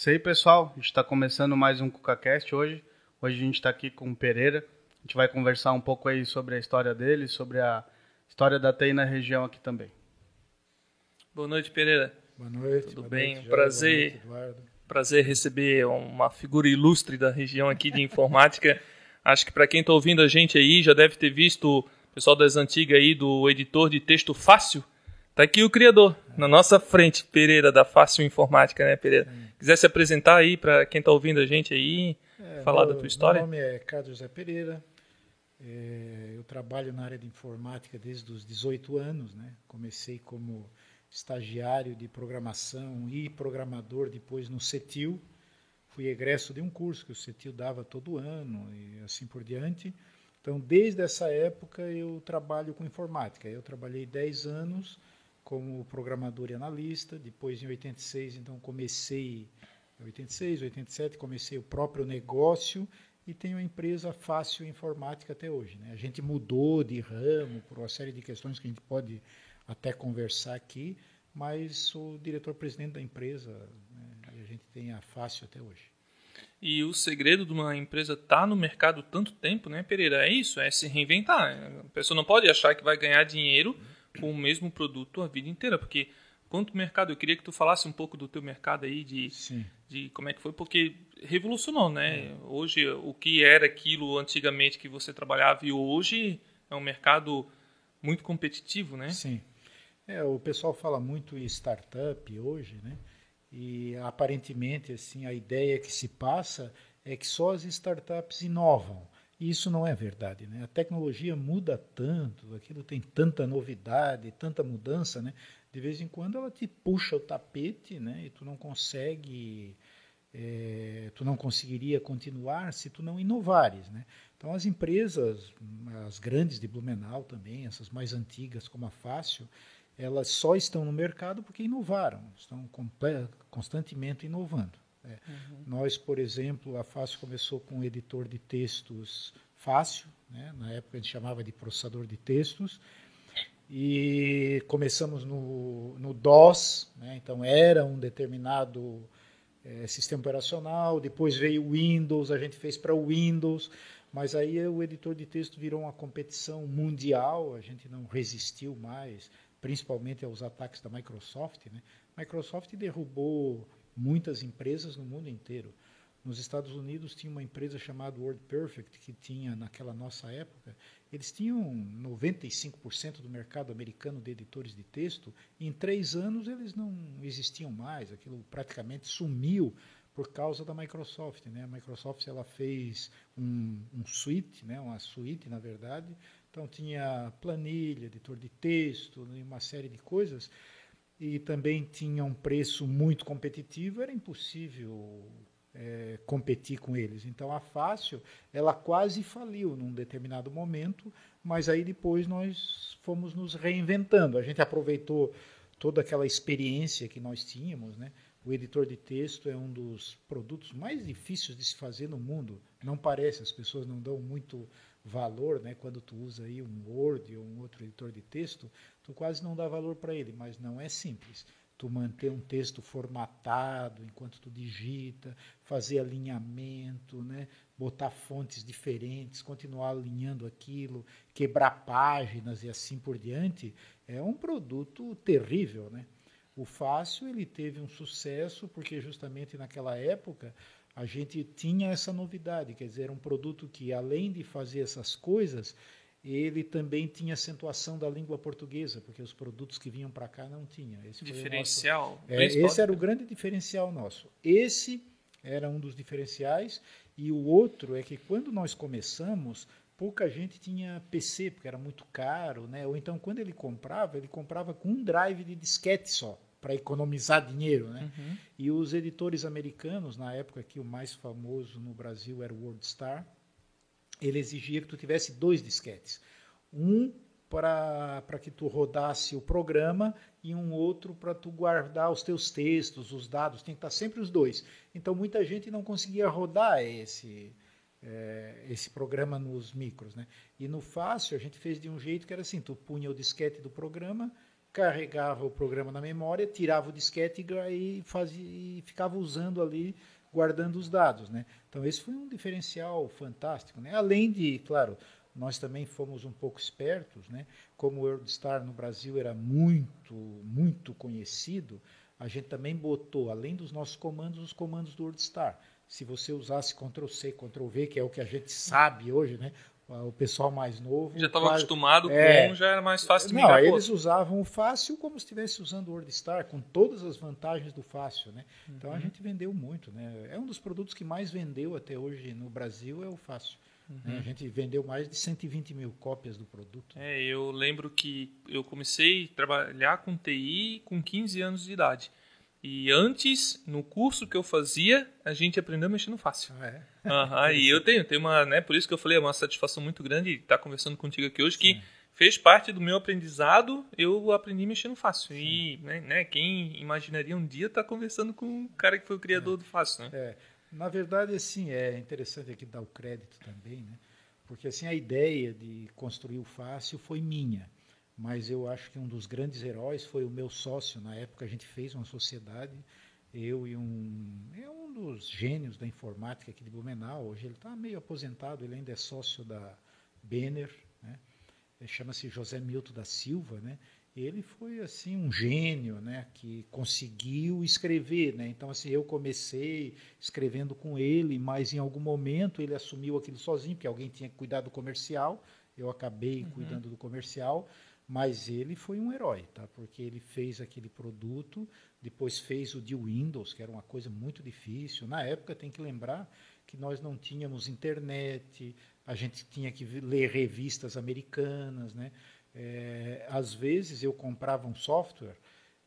Isso aí, pessoal. A gente está começando mais um CucaCast hoje. Hoje a gente está aqui com o Pereira. A gente vai conversar um pouco aí sobre a história dele, sobre a história da TI na região aqui também. Boa noite, Pereira. Boa noite. Tudo boa bem? Noite, Prazer. Noite, Eduardo. Prazer receber uma figura ilustre da região aqui de informática. Acho que para quem está ouvindo a gente aí já deve ter visto o pessoal das antigas aí do editor de texto fácil. Tá aqui o criador, na nossa frente, Pereira, da Fácil Informática, né, Pereira? Quiser se apresentar aí para quem está ouvindo a gente aí, É, falar meu- da tua história? Meu nome é Carlos José Pereira. É, eu trabalho na área de informática desde os 18 anos. Né? Comecei como estagiário de programação e programador depois no CETIL. Fui egresso de um curso que o CETIL dava todo ano e assim por diante. Então, desde essa época, eu trabalho com informática. Eu trabalhei 10 anos como programador e analista. Depois, em 86, então comecei 86, 87, comecei o próprio negócio e tenho a empresa Fácil Informática até hoje. Né? A gente mudou de ramo por uma série de questões que a gente pode até conversar aqui, mas sou diretor-presidente da empresa né? e a gente tem a Fácil até hoje. E o segredo de uma empresa estar no mercado tanto tempo, né, Pereira? É isso, é se reinventar. A pessoa não pode achar que vai ganhar dinheiro com o mesmo produto a vida inteira, porque quanto mercado, eu queria que tu falasse um pouco do teu mercado aí, de, Sim. de como é que foi, porque revolucionou, né? Hoje, o que era aquilo antigamente que você trabalhava e hoje é um mercado muito competitivo, né? Sim. É, o pessoal fala muito em startup hoje, né? E aparentemente assim a ideia que se passa é que só as startups inovam. E isso não é verdade, né? A tecnologia muda tanto, aquilo tem tanta novidade, tanta mudança, né? De vez em quando ela te puxa o tapete, né? E tu não consegue é, tu não conseguiria continuar se tu não inovares, né? Então as empresas, as grandes de Blumenau também, essas mais antigas como a Fácil, elas só estão no mercado porque inovaram, estão constantemente inovando. Né? Nós, por exemplo, a Fácil começou com um editor de textos fácil, né? na época a gente chamava de processador de textos, e começamos no, no DOS, né? então era um determinado eh, sistema operacional, depois veio o Windows, a gente fez para o Windows, mas aí o editor de texto virou uma competição mundial, a gente não resistiu mais, principalmente aos ataques da Microsoft. Né? Microsoft derrubou muitas empresas no mundo inteiro. Nos Estados Unidos tinha uma empresa chamada WordPerfect, que tinha, naquela nossa época, eles tinham 95% do mercado americano de editores de texto. E em três anos eles não existiam mais, aquilo praticamente sumiu por causa da Microsoft. Né? A Microsoft ela fez um, um suite, né? uma suíte, na verdade. Então tinha planilha, editor de texto e uma série de coisas. E também tinha um preço muito competitivo, era impossível é, competir com eles. Então a Fácil, ela quase faliu num determinado momento, mas aí depois nós fomos nos reinventando. A gente aproveitou toda aquela experiência que nós tínhamos, né? O editor de texto é um dos produtos mais difíceis de se fazer no mundo. Não parece, as pessoas não dão muito valor, né? Quando tu usa aí um Word ou um outro editor de texto, tu quase não dá valor para ele, mas não é simples tu manter um texto formatado enquanto tu digita, fazer alinhamento, né? botar fontes diferentes, continuar alinhando aquilo, quebrar páginas e assim por diante, é um produto terrível. Né? O Fácil ele teve um sucesso porque justamente naquela época a gente tinha essa novidade, quer dizer, era um produto que além de fazer essas coisas, ele também tinha acentuação da língua portuguesa, porque os produtos que vinham para cá não tinham. Esse Diferencial. é, esse era o grande diferencial nosso. Esse era um dos diferenciais e o outro é que quando nós começamos, pouca gente tinha PC, porque era muito caro, né? Ou então quando ele comprava, ele comprava com um drive de disquete só, para economizar dinheiro, né? Uhum. E os editores americanos, na época que o mais famoso no Brasil era o WordStar, ele exigia que tu tivesse dois disquetes. Um para que tu rodasse o programa e um outro para tu guardar os teus textos, os dados, tem que estar sempre os dois. Então muita gente não conseguia rodar esse é, esse programa nos micros, né? E no fácil a gente fez de um jeito que era assim, tu punha o disquete do programa carregava o programa na memória, tirava o disquete e, fazia, e ficava usando ali, guardando os dados. Né? Então, esse foi um diferencial fantástico. Né? Além de, claro, nós também fomos um pouco espertos, né? como o WorldStar no Brasil era muito, muito conhecido, a gente também botou, além dos nossos comandos, os comandos do WorldStar. Se você usasse Ctrl-C, Ctrl-V, que é o que a gente sabe hoje, né? O pessoal mais novo. Já estava acostumado é, com, já era mais fácil de Não, eles usavam o fácil como se estivesse usando o WordStar, com todas as vantagens do fácil. Né? Uhum. Então a uhum. gente vendeu muito. Né? É um dos produtos que mais vendeu até hoje no Brasil, é o fácil. Né? Uhum. A gente vendeu mais de 120 mil cópias do produto. É, eu lembro que eu comecei a trabalhar com TI com 15 anos de idade. E antes, no curso que eu fazia, a gente aprendeu a mexer no fácil. É? Uhum, e eu tenho, tenho uma, né, por isso que eu falei, é uma satisfação muito grande estar conversando contigo aqui hoje, Sim. que fez parte do meu aprendizado, eu aprendi a mexer no fácil. Sim. E né, né, quem imaginaria um dia estar conversando com um cara que foi o criador é. do fácil, né? É. Na verdade, assim, é interessante aqui dar o crédito também, né? Porque assim a ideia de construir o fácil foi minha mas eu acho que um dos grandes heróis foi o meu sócio. Na época a gente fez uma sociedade, eu e um. É um dos gênios da informática aqui de Blumenau. Hoje ele está meio aposentado, ele ainda é sócio da Benner, né? chama-se José Milton da Silva, né? Ele foi assim um gênio, né? Que conseguiu escrever, né? Então assim eu comecei escrevendo com ele, mas em algum momento ele assumiu aquilo sozinho, porque alguém tinha que cuidar do comercial. Eu acabei uhum. cuidando do comercial mas ele foi um herói, tá? Porque ele fez aquele produto, depois fez o de Windows, que era uma coisa muito difícil. Na época tem que lembrar que nós não tínhamos internet, a gente tinha que ler revistas americanas, né? É, às vezes eu comprava um software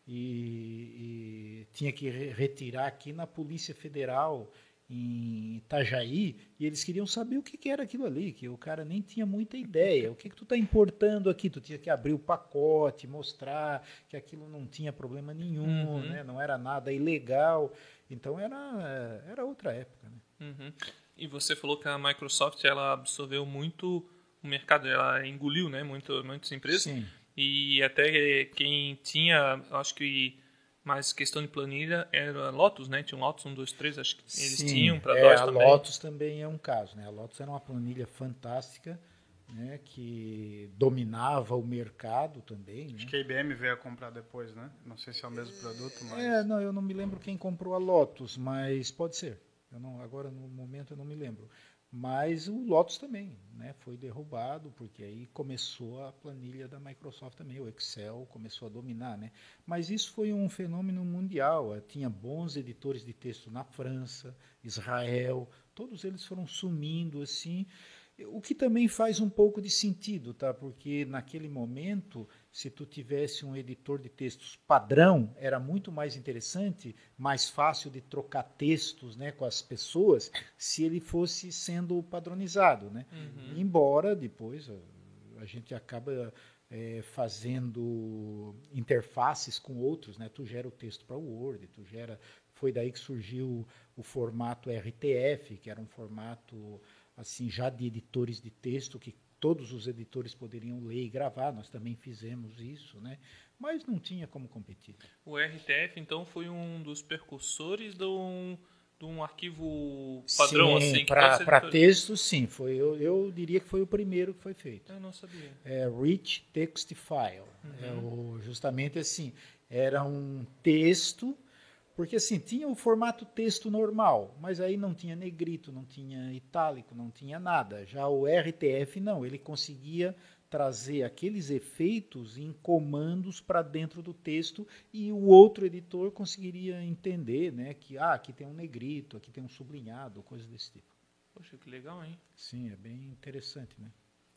e, e tinha que retirar aqui na Polícia Federal em Itajaí e eles queriam saber o que, que, era aquilo ali, que o cara nem tinha muita ideia. O que, que tu está importando aqui? Tu tinha que abrir o pacote, mostrar que aquilo não tinha problema nenhum, uhum. né? não era nada ilegal. Então era, era outra época. Né? Uhum. E você falou que a Microsoft ela absorveu muito o mercado, ela engoliu né? Muito, muitas empresas. Sim. E até quem tinha, acho que mas questão de planilha era Lotus, né? Tinha um Lotus 1, 2, 3, acho que eles Sim, tinham para é, a também. A Lotus também é um caso, né? A Lotus era uma planilha fantástica, né? Que dominava o mercado também. Acho né? que a IBM veio a comprar depois, né? Não sei se é o mesmo produto, mas... É, não, eu não me lembro quem comprou a Lotus, mas pode ser. Eu não, agora, no momento, eu não me lembro. Mas o Lotus também né, foi derrubado, porque aí começou a planilha da Microsoft também, o Excel começou a dominar. Né? Mas isso foi um fenômeno mundial. Tinha bons editores de texto na França, Israel, todos eles foram sumindo assim. O que também faz um pouco de sentido, tá? Porque naquele momento, se tu tivesse um editor de textos padrão, era muito mais interessante, mais fácil de trocar textos, né, com as pessoas, se ele fosse sendo padronizado, né? Uhum. Embora depois a, a gente acaba é, fazendo interfaces com outros, né? Tu gera o texto para o Word, tu gera, foi daí que surgiu o formato RTF, que era um formato assim já de editores de texto que todos os editores poderiam ler e gravar, nós também fizemos isso, né? mas não tinha como competir. O RTF, então, foi um dos percursores de um, de um arquivo padrão? Sim, assim, para texto, sim. Foi, eu, eu diria que foi o primeiro que foi feito. Eu não sabia. É Rich Text File. Uhum. É o, justamente assim, era um texto porque assim, tinha o formato texto normal, mas aí não tinha negrito, não tinha itálico, não tinha nada. Já o RTF não, ele conseguia trazer aqueles efeitos em comandos para dentro do texto e o outro editor conseguiria entender, né, que ah, aqui tem um negrito, aqui tem um sublinhado, coisas desse tipo. Poxa, que legal, hein? Sim, é bem interessante, né?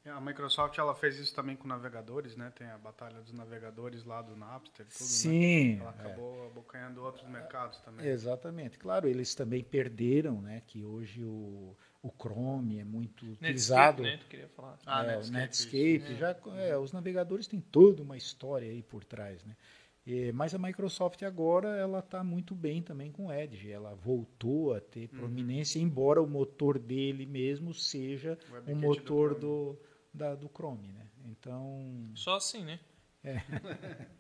É, a Microsoft ela fez isso também com navegadores, né? Tem a batalha dos navegadores lá do Napster, tudo, né? Sim. Né? Ela acabou é. abocanhando outros mercados também. Exatamente. Claro, eles também perderam, né? Que hoje o, o Chrome é muito Netscape, utilizado. Né? Tu queria falar. Ah, é, Netscape, o Netscape. É. Já, é, os navegadores têm toda uma história aí por trás, né? E, mas a Microsoft agora ela está muito bem também com o Edge. Ela voltou a ter uhum. prominência, embora o motor dele mesmo seja um motor do, do da, do Chrome, né? Então. Só assim, né? É.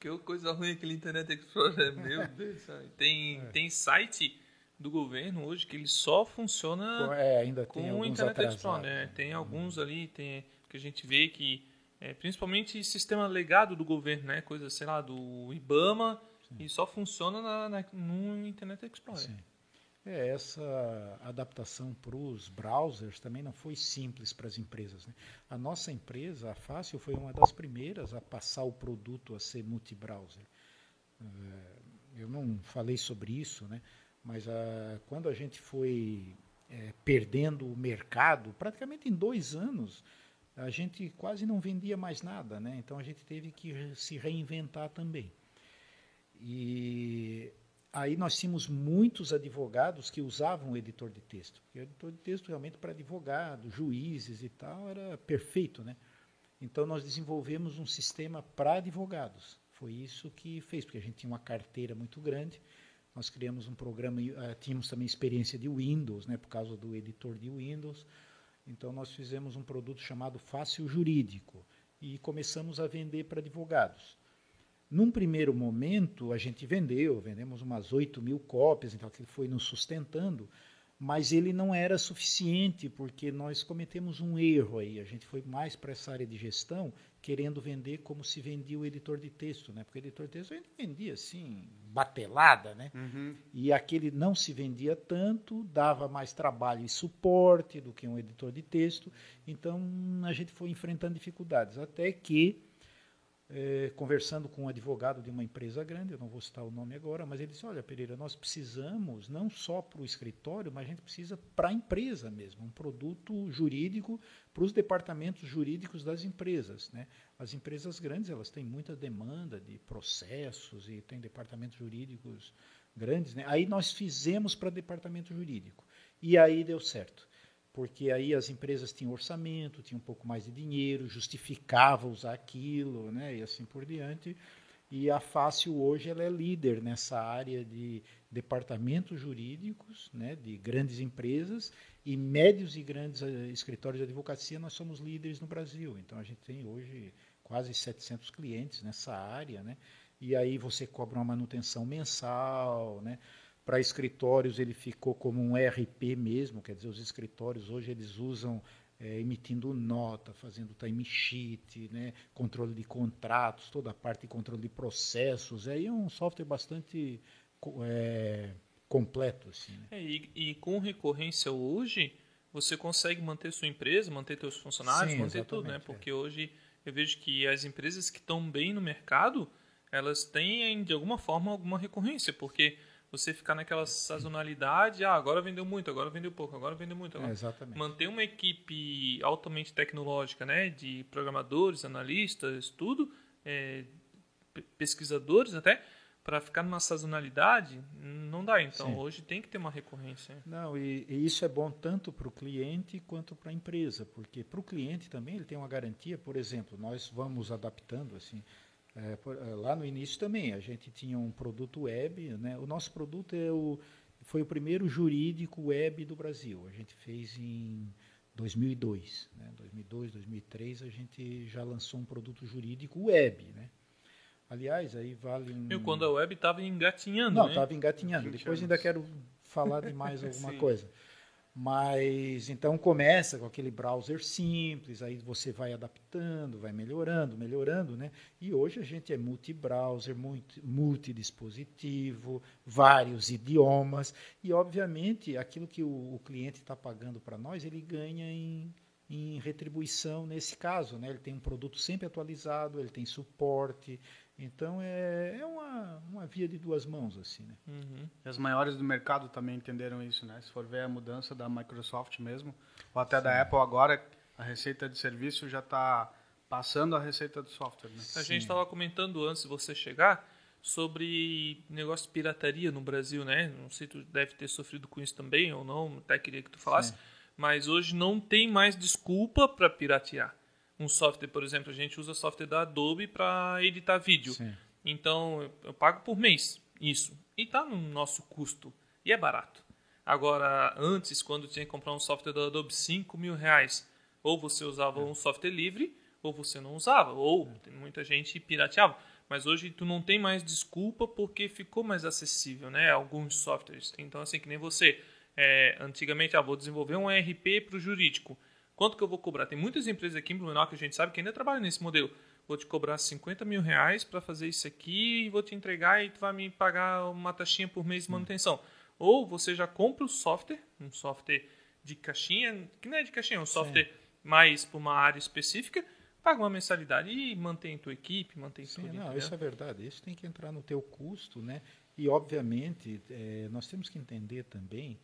Que coisa ruim aquele Internet Explorer, meu Deus. Tem, é. tem site do governo hoje que ele só funciona é, ainda tem com o Internet Explorer. Né? Tem alguns ali tem, que a gente vê que, é, principalmente sistema legado do governo, né? coisa, sei lá, do IBAMA, Sim. e só funciona na, na, no Internet Explorer. Sim. É, essa adaptação para os browsers também não foi simples para as empresas. Né? A nossa empresa, a Fácil, foi uma das primeiras a passar o produto a ser multi-browser. É, eu não falei sobre isso, né? mas a, ah, quando a gente foi é, perdendo o mercado, praticamente em dois anos, a gente quase não vendia mais nada. Né? Então a gente teve que se reinventar também. E aí nós tínhamos muitos advogados que usavam o editor de texto. o editor de texto realmente para advogados, juízes e tal era perfeito, né? Então nós desenvolvemos um sistema para advogados. Foi isso que fez, porque a gente tinha uma carteira muito grande. Nós criamos um programa, uh, tínhamos também experiência de Windows, né, por causa do editor de Windows. Então nós fizemos um produto chamado Fácil Jurídico e começamos a vender para advogados. Num primeiro momento, a gente vendeu, vendemos umas 8 mil cópias, então aquilo foi nos sustentando, mas ele não era suficiente, porque nós cometemos um erro aí. A gente foi mais para essa área de gestão, querendo vender como se vendia o editor de texto, né? Porque o editor de texto a gente vendia assim, batelada, né? Uhum. E aquele não se vendia tanto, dava mais trabalho e suporte do que um editor de texto. Então a gente foi enfrentando dificuldades, até que é, conversando com um advogado de uma empresa grande, eu não vou citar o nome agora, mas ele disse: Olha, Pereira, nós precisamos não só para o escritório, mas a gente precisa para a empresa mesmo, um produto jurídico para os departamentos jurídicos das empresas. Né? As empresas grandes elas têm muita demanda de processos e têm departamentos jurídicos grandes. Né? Aí nós fizemos para departamento jurídico e aí deu certo porque aí as empresas tinham orçamento, tinham um pouco mais de dinheiro, justificava usar aquilo, né, e assim por diante. E a Fácil hoje ela é líder nessa área de departamentos jurídicos, né, de grandes empresas e médios e grandes eh, escritórios de advocacia. Nós somos líderes no Brasil. Então a gente tem hoje quase 700 clientes nessa área, né? E aí você cobra uma manutenção mensal, né? Para escritórios ele ficou como um RP mesmo, quer dizer, os escritórios hoje eles usam é, emitindo nota, fazendo time sheet, né, controle de contratos, toda a parte de controle de processos. Aí é um software bastante é, completo. Assim, né? é, e, e, com recorrência hoje, você consegue manter sua empresa, manter seus funcionários, Sim, manter tudo, né? Porque é. hoje eu vejo que as empresas que estão bem no mercado, elas têm, de alguma forma, alguma recorrência, porque você ficar naquela sazonalidade, ah, agora vendeu muito, agora vendeu pouco, agora vendeu muito. Agora. É, exatamente. Manter uma equipe altamente tecnológica, né, de programadores, analistas, tudo, é, pesquisadores até, para ficar numa sazonalidade, não dá. Então, Sim. hoje tem que ter uma recorrência. Não, e, e isso é bom tanto para o cliente quanto para a empresa, porque para o cliente também ele tem uma garantia, por exemplo, nós vamos adaptando assim, é, é, lá no início também, a gente tinha um produto web, né? o nosso produto é o, foi o primeiro jurídico web do Brasil. A gente fez em 2002. Né? 2002, 2003, a gente já lançou um produto jurídico web. Né? Aliás, aí vale um... Eu, quando a web estava engatinhando, Não, estava né? engatinhando. Depois ainda quero falar de mais alguma coisa. Mas então começa com aquele browser simples, aí você vai adaptando, vai melhorando, melhorando, né? E hoje a gente é multi-browser, multi, multidispositivo, vários idiomas, e obviamente aquilo que o, o cliente está pagando para nós, ele ganha em, em retribuição nesse caso, né? Ele tem um produto sempre atualizado, ele tem suporte, então é, é uma, uma via de duas mãos assim, né? Uhum. As maiores do mercado também entenderam isso, né? Se for ver a mudança da Microsoft mesmo, ou até Sim. da Apple agora, a receita de serviço já está passando a receita do software. Né? A gente estava comentando antes de você chegar sobre negócio de pirataria no Brasil, né? Não sei se tu deve ter sofrido com isso também ou não, até queria que tu falasse. Sim. Mas hoje não tem mais desculpa para piratear um software, por exemplo, a gente usa software da Adobe para editar vídeo. Sim. Então, eu, pago por mês isso. E está no nosso custo. E é barato. Agora, antes, quando tinha que comprar um software da Adobe, 5 mil reais. Ou você usava é. um software livre, ou você não usava. Ou é. muita gente pirateava. Mas hoje tu não tem mais desculpa porque ficou mais acessível, né? Alguns softwares. Então, assim, que nem você. É, antigamente, ah, vou desenvolver um ERP para o jurídico. Quanto que eu vou cobrar? Tem muitas empresas aqui em Blumenau que a gente sabe que ainda trabalham nesse modelo. Vou te cobrar 50 mil reais para fazer isso aqui e vou te entregar e tu vai me pagar uma taxinha por mês de manutenção. Hum. Ou você já compra o software, um software de caixinha, que não é de caixinha, é um software Sim. mais para uma área específica, paga uma mensalidade e mantém tua equipe, mantém Sim, tudo. Não, isso é verdade. Isso tem que entrar no teu custo, né? E obviamente é, nós temos que entender também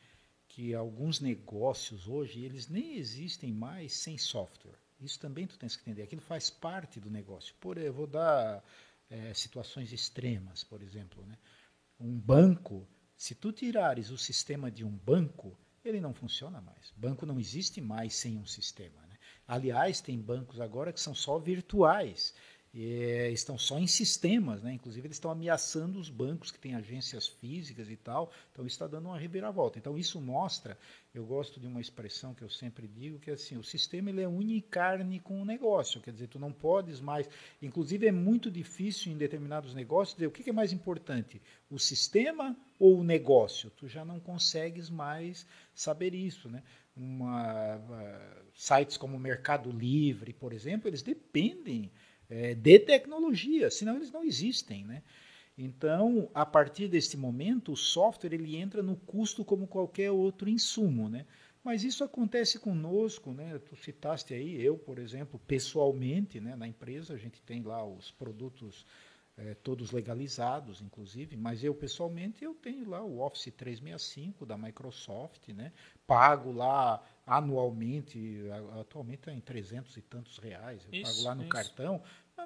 que alguns negócios hoje eles nem existem mais sem software. Isso também tu tens que entender. Aquilo faz parte do negócio. Por eu vou dar é, situações extremas, por exemplo, né? Um banco, se tu tirares o sistema de um banco, ele não funciona mais. Banco não existe mais sem um sistema. Né? Aliás, tem bancos agora que são só virtuais. É, estão só em sistemas, né? inclusive eles estão ameaçando os bancos que têm agências físicas e tal, então isso está dando uma reviravolta. Então isso mostra, eu gosto de uma expressão que eu sempre digo, que é assim, o sistema ele é unicarne com o negócio, quer dizer, tu não podes mais, inclusive é muito difícil em determinados negócios dizer o que é mais importante, o sistema ou o negócio, tu já não consegues mais saber isso, né? Uma, uh, sites como Mercado Livre, por exemplo, eles dependem é, de tecnologia, senão eles não existem, né? Então, a partir desse momento, o software ele entra no custo como qualquer outro insumo, né? Mas isso acontece conosco, né? Tu citaste aí, eu, por exemplo, pessoalmente, né, na empresa, a gente tem lá os produtos é, todos legalizados, inclusive, mas eu pessoalmente eu tenho lá o Office 365 da Microsoft, né? Pago lá anualmente, atualmente está em 300 e tantos reais, eu isso, pago lá no isso. cartão,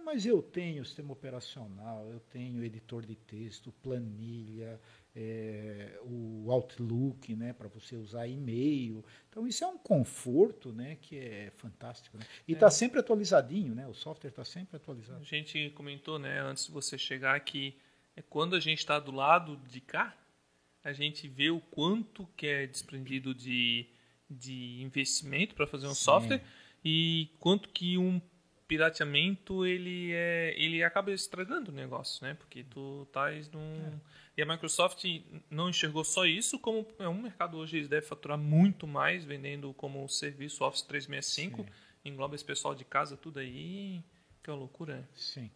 mas eu tenho sistema operacional, eu tenho editor de texto, planilha, é, o Outlook, né, para você usar e-mail. Então isso é um conforto, né, que é fantástico. Né? E está é. sempre atualizadinho, né? O software está sempre atualizado. A gente comentou, né, antes de você chegar que é quando a gente está do lado de cá, a gente vê o quanto que é desprendido de, de investimento para fazer um Sim. software e quanto que um pirateamento ele é ele acaba estragando o negócio, né? Porque tu estás num é. e a Microsoft não enxergou só isso, como é um mercado hoje eles devem faturar muito mais vendendo como serviço Office 365, Sim. engloba esse pessoal de casa tudo aí, que é uma loucura. Sim.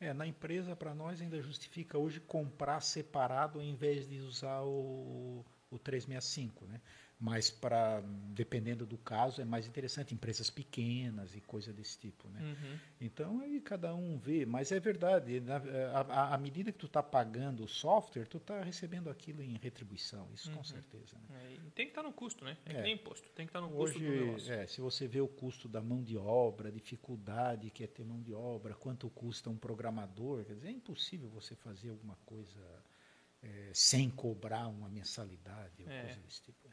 É, na empresa para nós ainda justifica hoje comprar separado ao invés de usar o, o 365, né? Mas para dependendo do caso é mais interessante empresas pequenas e coisa desse tipo né uhum. então aí cada um vê mas é verdade à medida que tu está pagando o software tu está recebendo aquilo em retribuição isso uhum. com certeza né? é, tem que estar tá no custo né é, é. nem imposto tem que estar tá no Hoje, custo do negócio é, se você vê o custo da mão de obra a dificuldade que é ter mão de obra quanto custa um programador quer dizer é impossível você fazer alguma coisa é, sem cobrar uma mensalidade ou é. coisa desse tipo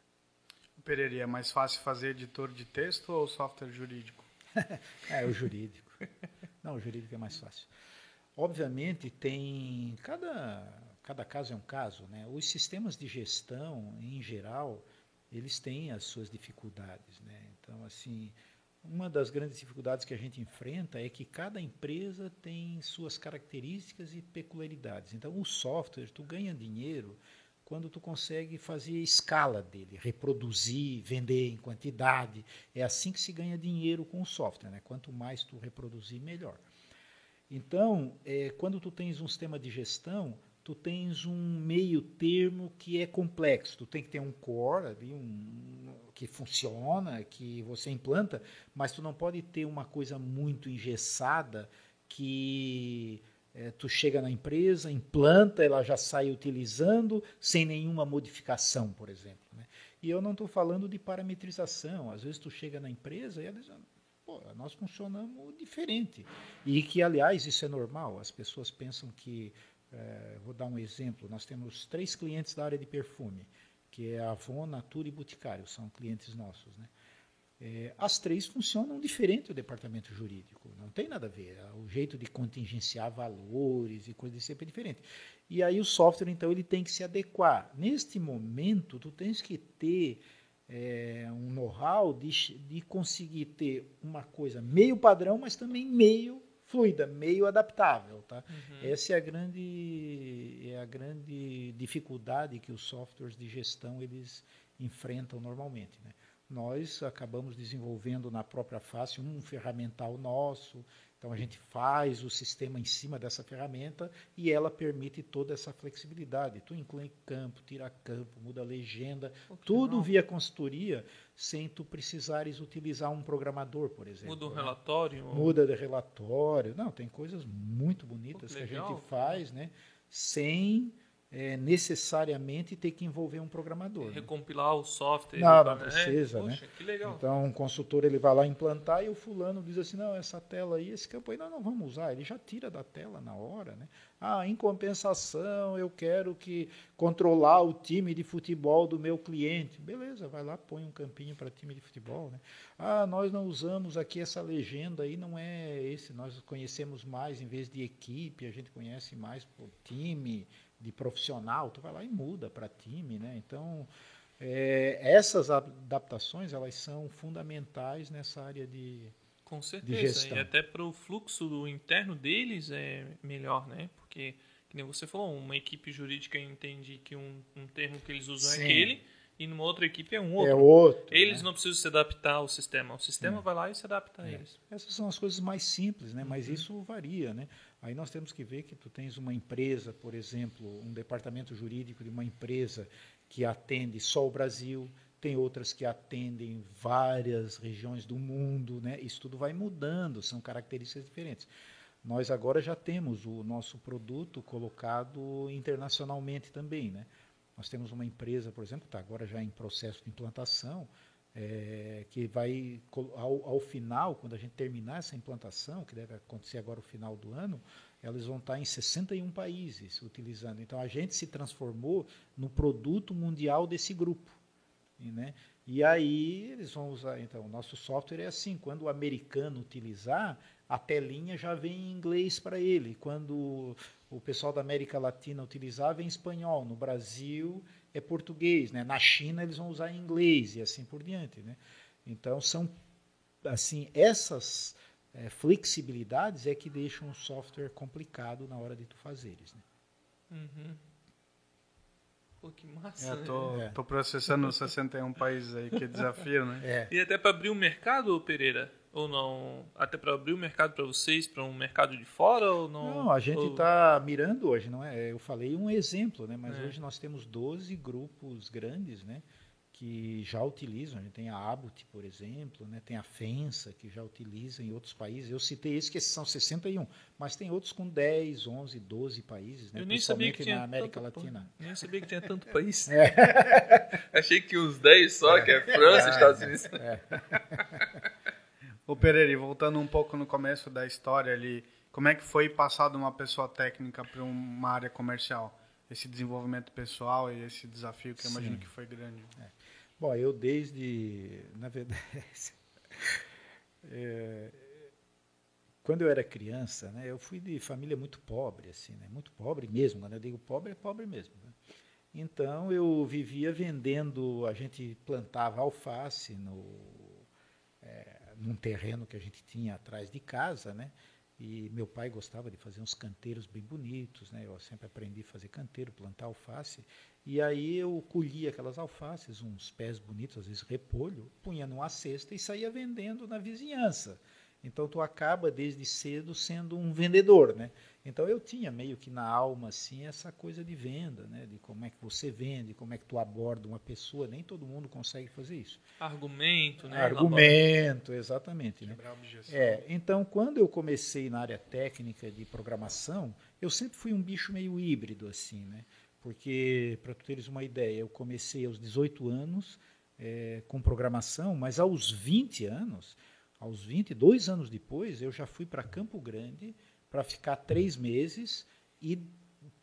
Pereira, é mais fácil fazer editor de texto ou software jurídico? é, o jurídico. Não, o jurídico é mais fácil. Obviamente tem cada cada caso é um caso, né? Os sistemas de gestão em geral eles têm as suas dificuldades, né? Então assim uma das grandes dificuldades que a gente enfrenta é que cada empresa tem suas características e peculiaridades. Então o software tu ganha dinheiro quando tu consegue fazer escala dele, reproduzir, vender em quantidade. É assim que se ganha dinheiro com o software. Né? Quanto mais tu reproduzir, melhor. Então, é, quando tu tens um sistema de gestão, tu tens um meio termo que é complexo. Tu tem que ter um core ali, um, que funciona, que você implanta, mas tu não pode ter uma coisa muito engessada que é, tu chega na empresa, implanta, ela já sai utilizando sem nenhuma modificação, por exemplo. Né? E eu não estou falando de parametrização. Às vezes tu chega na empresa e ela diz, Pô, nós funcionamos diferente. E que, aliás, isso é normal. As pessoas pensam que, é, vou dar um exemplo, nós temos três clientes da área de perfume, que é Avon, Natura e Boticário, são clientes nossos. Né? É, as três funcionam diferente do departamento jurídico, não tem nada a ver. O jeito de contingenciar valores e coisas sempre é diferente. E aí o software, então, ele tem que se adequar. Neste momento, tu tens que ter é, um know-how de, de conseguir ter uma coisa meio padrão, mas também meio fluida, meio adaptável, tá? Uhum. Essa é a grande é a grande dificuldade que os softwares de gestão eles enfrentam normalmente, né? Nós acabamos desenvolvendo na própria face um ferramental nosso, então a gente faz o sistema em cima dessa ferramenta e ela permite toda essa flexibilidade. Tu inclui campo, tira campo, muda legenda, tudo legal. via consultoria, sem tu precisares utilizar um programador, por exemplo. Muda o né? relatório? Muda de relatório. Não, tem coisas muito bonitas oh, que, que, a gente faz, né? Sem é, necessariamente ter que envolver um programador. Né? Recompilar o software. Não, não precisa, é, né? Poxa, que legal. Então, um consultor ele vai lá implantar e o fulano diz assim, não, essa tela aí, esse campo aí nós não vamos usar. Ele já tira da tela na hora, né? Ah, em compensação, eu quero que controlar o time de futebol do meu cliente. Beleza, vai lá, põe um campinho para time de futebol, né? Ah, nós não usamos aqui essa legenda aí, não é esse, nós conhecemos mais em vez de equipe, a gente conhece mais por time, de profissional, tu vai lá e muda para time, né? Então, é, essas adaptações elas são fundamentais nessa área de com certeza e até para o fluxo interno deles é melhor, né? Porque que nem você falou, uma equipe jurídica entende que um, um termo que eles usam é Sim. é aquele e numa outra equipe é um outro. É outro. Eles né? não precisam se adaptar ao sistema. O sistema é. vai lá e se adapta a é. eles. Essas são as coisas mais simples, né? Mas uhum. isso varia, né? Aí nós temos que ver que tu tens uma empresa, por exemplo, um departamento jurídico de uma empresa que atende só o Brasil, tem outras que atendem várias regiões do mundo, né? Isso tudo vai mudando, são características diferentes. Nós agora já temos o nosso produto colocado internacionalmente também, né? Nós temos uma empresa, por exemplo, está agora já em processo de implantação, é, que vai, ao, ao, final, quando a gente terminar essa implantação, que deve acontecer agora no final do ano, elas vão estar em 61 países utilizando. Então, a gente se transformou no produto mundial desse grupo. Né? E aí, eles vão usar. Então, o nosso software é assim: quando o americano utilizar, a telinha já vem em inglês para ele. Quando o pessoal da América Latina utilizava em espanhol, no Brasil é português, né? Na China eles vão usar em inglês e assim por diante, né? Então são assim essas é, flexibilidades é que deixam o software complicado na hora de tu fazeres, né? Uhum. Pô, que massa. É, tô, né? tô processando 61 países aí, que desafio, né? É. E até para abrir o um mercado, Pereira, ou não? Até para abrir o mercado para vocês, para um mercado de fora ou não? Não, a gente está ou... mirando hoje, não é? Eu falei um exemplo, né? Mas é. hoje nós temos 12 grupos grandes, né? Que já utilizam. A gente tem a Abut, por exemplo, né? Tem a Fensa, que já utiliza em outros países. Eu citei esses, que são 61, mas tem outros com 10, 11, 12 países, né? Eu nem sabia que tinha na América tanto, Latina. Nem sabia que tinha tanto país. É. Achei que os 10 só, é. que é França, é. Estados Unidos. Ô Pereira, voltando um pouco no começo da história ali, como é que foi passar de uma pessoa técnica para uma área comercial? Esse desenvolvimento pessoal e esse desafio que eu imagino que foi grande. É. Bom, eu desde, na verdade, é, quando eu era criança, né, eu fui de família muito pobre, assim, né, muito pobre mesmo. Quando eu digo pobre, é pobre mesmo. Né? Então eu vivia vendendo, a gente plantava alface no num terreno que a gente tinha atrás de casa, né? E meu pai gostava de fazer uns canteiros bem bonitos, né? Eu sempre aprendi a fazer canteiro, plantar alface. E aí eu colhia aquelas alfaces, uns pés bonitos, às vezes repolho, punha numa cesta e saía vendendo na vizinhança. Então tu acaba desde cedo sendo um vendedor, né? Então eu tinha meio que na alma assim essa coisa de venda, né? De como é que você vende, como é que tu aborda uma pessoa. Nem todo mundo consegue fazer isso. Argumento, né? Argumento, exatamente. Né? É. Então quando eu comecei na área técnica de programação, eu sempre fui um bicho meio híbrido assim, né? Porque para tu teres uma ideia, eu comecei aos 18 anos é, com programação, mas aos 20 anos aos 22 anos depois, eu já fui para Campo Grande para ficar três meses e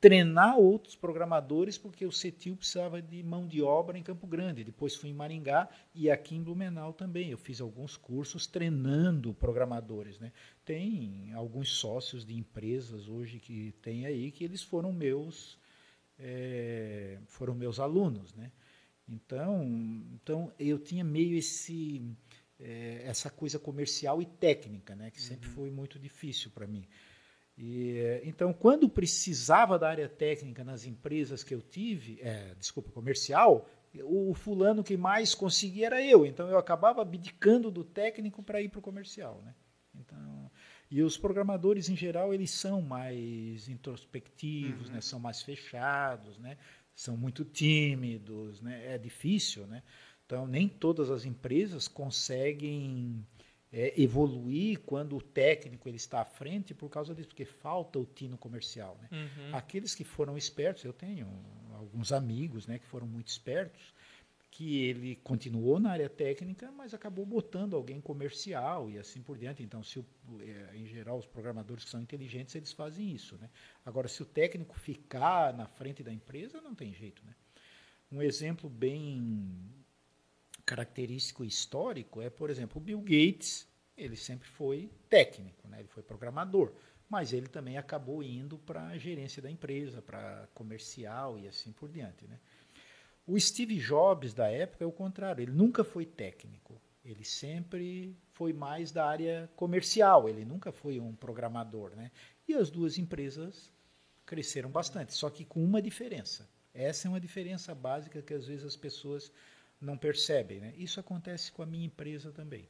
treinar outros programadores, porque o CETIL precisava de mão de obra em Campo Grande. Depois fui em Maringá e aqui em Blumenau também. Eu fiz alguns cursos treinando programadores. Né? Tem alguns sócios de empresas hoje que tem aí que eles foram meus é, foram meus alunos, né? Então, então eu tinha meio esse é, essa coisa comercial e técnica, né, que sempre uhum. foi muito difícil para mim. E, então, quando precisava da área técnica nas empresas que eu tive, é, desculpa, comercial, o fulano que mais conseguia era eu. Então, eu acabava abdicando do técnico para ir para o comercial. Né? Então, e os programadores, em geral, eles são mais introspectivos, uhum. né? são mais fechados, né? são muito tímidos, né? é difícil. Né? Então, nem todas as empresas conseguem é, evoluir quando o técnico ele está à frente por causa disso, porque falta o tino comercial. Né? Uhum. Aqueles que foram espertos, eu tenho alguns amigos né, que foram muito espertos, que ele continuou na área técnica, mas acabou botando alguém comercial e assim por diante. Então, se o, é, em geral, os programadores que são inteligentes, eles fazem isso. Né? Agora, se o técnico ficar na frente da empresa, não tem jeito. Né? Um exemplo bem característico histórico é, por exemplo, o Bill Gates, ele sempre foi técnico, né? ele foi programador, mas ele também acabou indo para a gerência da empresa, para comercial e assim por diante. Né? O Steve Jobs da época é o contrário, ele nunca foi técnico, ele sempre foi mais da área comercial, ele nunca foi um programador. Né? E as duas empresas cresceram bastante, só que com uma diferença. Essa é uma diferença básica que às vezes as pessoas não percebem. Né? Isso acontece com a minha empresa também.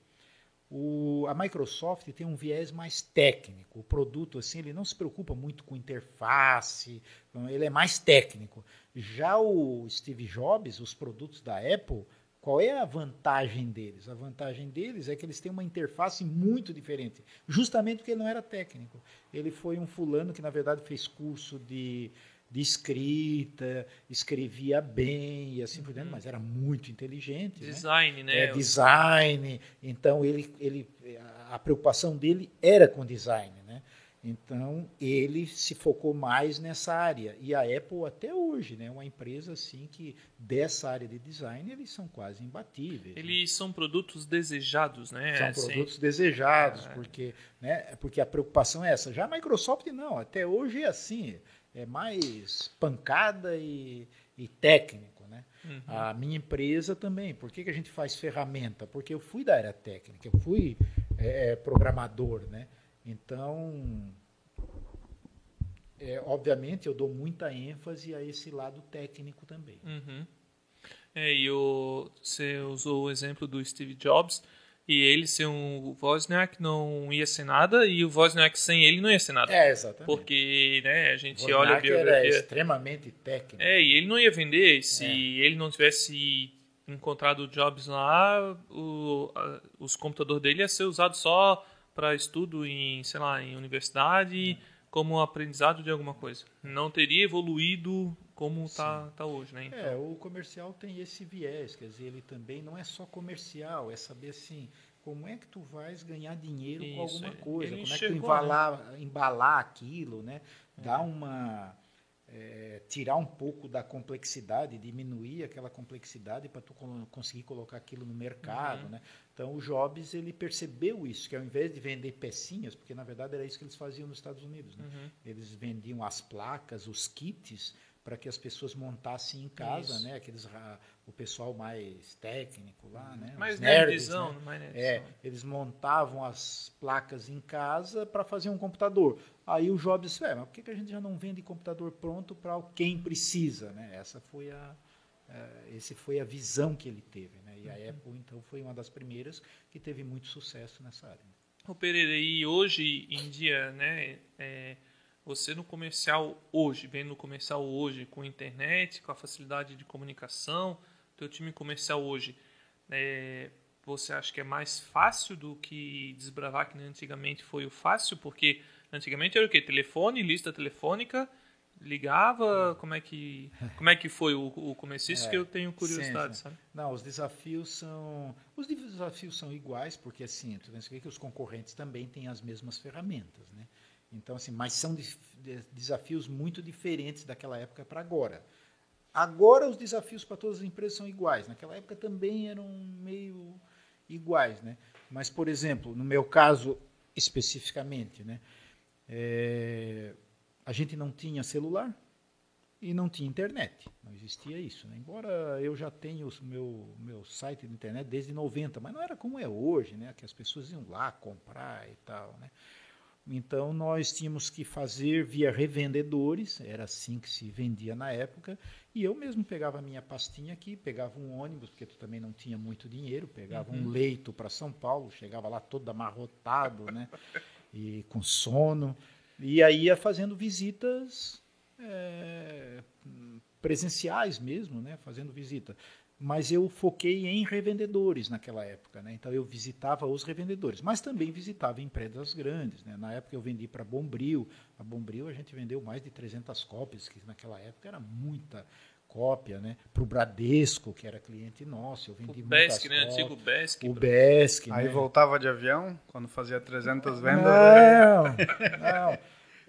O, a Microsoft tem um viés mais técnico. O produto assim ele não se preocupa muito com interface, ele é mais técnico. Já o Steve Jobs, os produtos da Apple, qual é a vantagem deles? A vantagem deles é que eles têm uma interface muito diferente, justamente porque ele não era técnico. Ele foi um fulano que na verdade fez curso de de escrita, escrevia bem e assim por diante, uhum. mas era muito inteligente. Né? Design, né? né? É, design. Então, ele, ele, a preocupação dele era com design. Né? Então, ele se focou mais nessa área. E a Apple, até hoje, né, é uma empresa assim que, dessa área de design, eles são quase imbatíveis. Né? Eles né? são produtos desejados, né? São assim. produtos desejados, ah. porque, né, porque a preocupação é essa. Já a Microsoft, não. Até hoje é assim é mais pancada e, e técnico. Né? Uhum. A minha empresa também. Por que, que a gente faz ferramenta? Porque eu fui da área técnica, eu fui é, é programador. Né? Então, é, obviamente, eu dou muita ênfase a esse lado técnico também. Uhum. É, e o, você usou o exemplo do Steve Jobs e ele sem o Wozniak não ia ser nada e o Wozniak sem ele não ia ser nada. É, exatamente. Porque, né, a gente Wozniak olha a biografia... era extremamente técnico. É, e ele não ia vender se é. ele não tivesse encontrado o Jobs lá, o, a, os computadores dele ia ser usado só para estudo em, sei lá, em universidade, é. como aprendizado de alguma coisa. Não teria evoluído como está tá hoje, né? Então. É, o comercial tem esse viés, quer dizer, ele também não é só comercial, é saber assim, como é que tu vais ganhar dinheiro Isso, com alguma coisa, como é que tu embalar, né? embalar aquilo, né? Dar é. uma é, tirar um pouco da complexidade, diminuir aquela complexidade para tu conseguir colocar aquilo no mercado, uhum. né? Então o Jobs ele percebeu isso, que ao invés de vender pecinhas, porque na verdade era isso que eles faziam nos Estados Unidos, né? Uhum. Eles vendiam as placas, os kits para que as pessoas montassem em casa, Isso. né? Aqueles o pessoal mais técnico lá, né? Mais nerdzão, né? mais nerdzão. É, eles montavam as placas em casa para fazer um computador. Aí o Jobs disse, é, mas por que, que a gente já não vende computador pronto para quem precisa, né? Essa foi a uh, esse foi a visão que ele teve, né? E a uhum. Apple então foi uma das primeiras que teve muito sucesso nessa área. O Pereira, e hoje em dia, né? É, você no comercial hoje, vendo no comercial hoje com a internet, com a facilidade de comunicação, teu time comercial hoje, é, você acha que é mais fácil do que desbravar que antigamente foi o fácil? Porque antigamente era o quê? Telefone, lista telefônica, ligava, como é que como é que foi o, o começo? Isso é, que eu tenho curiosidade, sim, sim. sabe? Não, os desafios são os desafios são iguais porque assim, tu vê que os concorrentes também têm as mesmas ferramentas, né? Então, assim, mas são desafios muito diferentes daquela época para agora. Agora os desafios para todas as empresas são iguais. Naquela época também eram meio iguais, né? Mas, por exemplo, no meu caso especificamente, né? É, a gente não tinha celular, e não tinha internet. Não existia isso. Né? Embora eu já tenha o meu, meu site de internet desde 90, mas não era como é hoje, né? que as pessoas iam lá comprar e tal. Né? Então nós tínhamos que fazer via revendedores, era assim que se vendia na época, e eu mesmo pegava a minha pastinha aqui, pegava um ônibus, porque tu também não tinha muito dinheiro, pegava uhum. um leito para São Paulo, chegava lá todo amarrotado, né? E com sono, e aí ia fazendo visitas é, presenciais mesmo, né? Fazendo visita mas eu foquei em revendedores naquela época, né? Então eu visitava os revendedores, mas também visitava empresas grandes, né? Na época eu vendi para Bombril, a Bombril a gente vendeu mais de 300 cópias, que naquela época era muita cópia, né? Para o Bradesco, que era cliente nosso, eu vendi o Besc, né? Antigo Besc. O Besc, Aí né? voltava de avião, quando fazia 300 vendas. Não, não.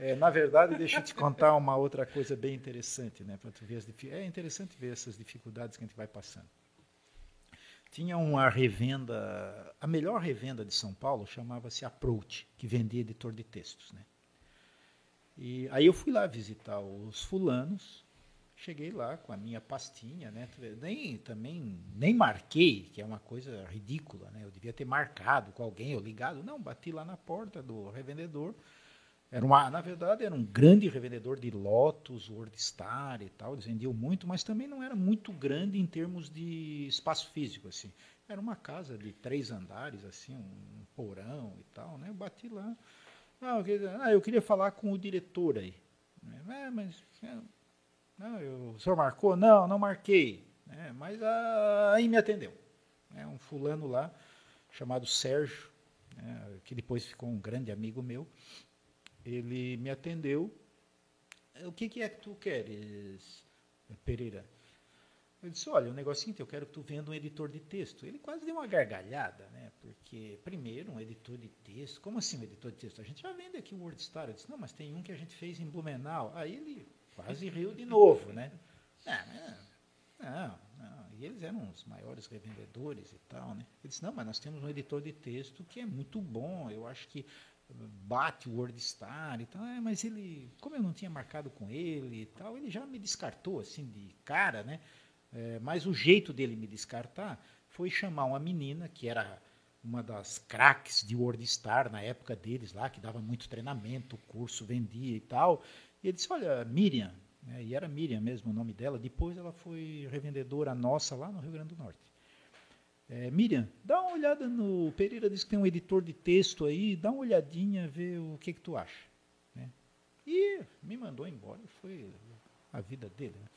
É, na verdade, deixa eu te contar uma outra coisa bem interessante, né? Para tu ver as é interessante ver essas dificuldades que a gente vai passando. Tinha uma revenda, a melhor revenda de São Paulo chamava-se Approach, que vendia editor de textos, né? E aí eu fui lá visitar os fulanos, cheguei lá com a minha pastinha, né? Nem também nem marquei, que é uma coisa ridícula, né? Eu devia ter marcado com alguém ou ligado, não, bati lá na porta do revendedor era uma, na verdade, era um grande revendedor de Lotus, WordStar e tal. Eles vendiam muito, mas também não era muito grande em termos de espaço físico, assim. Era uma casa de três andares, assim, um porão e tal, né? Eu bati lá. Ah, eu queria, ah, eu queria falar com o diretor aí. É, mas é, não, eu, o senhor marcou? Não, não marquei. É, mas ah, aí me atendeu. É um fulano lá chamado Sérgio, né, que depois ficou um grande amigo meu ele me atendeu. O que, que é que tu queres, Pereira? Eu disse, olha, o negócio é o seguinte, eu quero que tu venda um editor de texto. Ele quase deu uma gargalhada, né? Porque, primeiro, um editor de texto. Como assim um editor de texto? A gente já vende aqui o WordStar. Eu disse, não, mas tem um que a gente fez em Blumenau. Aí ele quase riu de novo, né? Ah, não, não. E eles eram os maiores revendedores e tal, né? Ele disse, não, mas nós temos um editor de texto que é muito bom. Eu acho que bate o WordStar e tal, é, mas ele, como eu não tinha marcado com ele e tal, ele já me descartou assim de cara, né? É, mas o jeito dele me descartar foi chamar uma menina que era uma das craques de WordStar na época deles lá, que dava muito treinamento, curso vendia e tal. E ele disse: Olha, Miriam, né, e era Miriam mesmo o nome dela, depois ela foi revendedora nossa lá no Rio Grande do Norte. É, Miriam, dá uma olhada no. Pereira disse que tem um editor de texto aí, dá uma olhadinha, vê o que, que tu acha. Né? E me mandou embora, foi a vida dele. Né?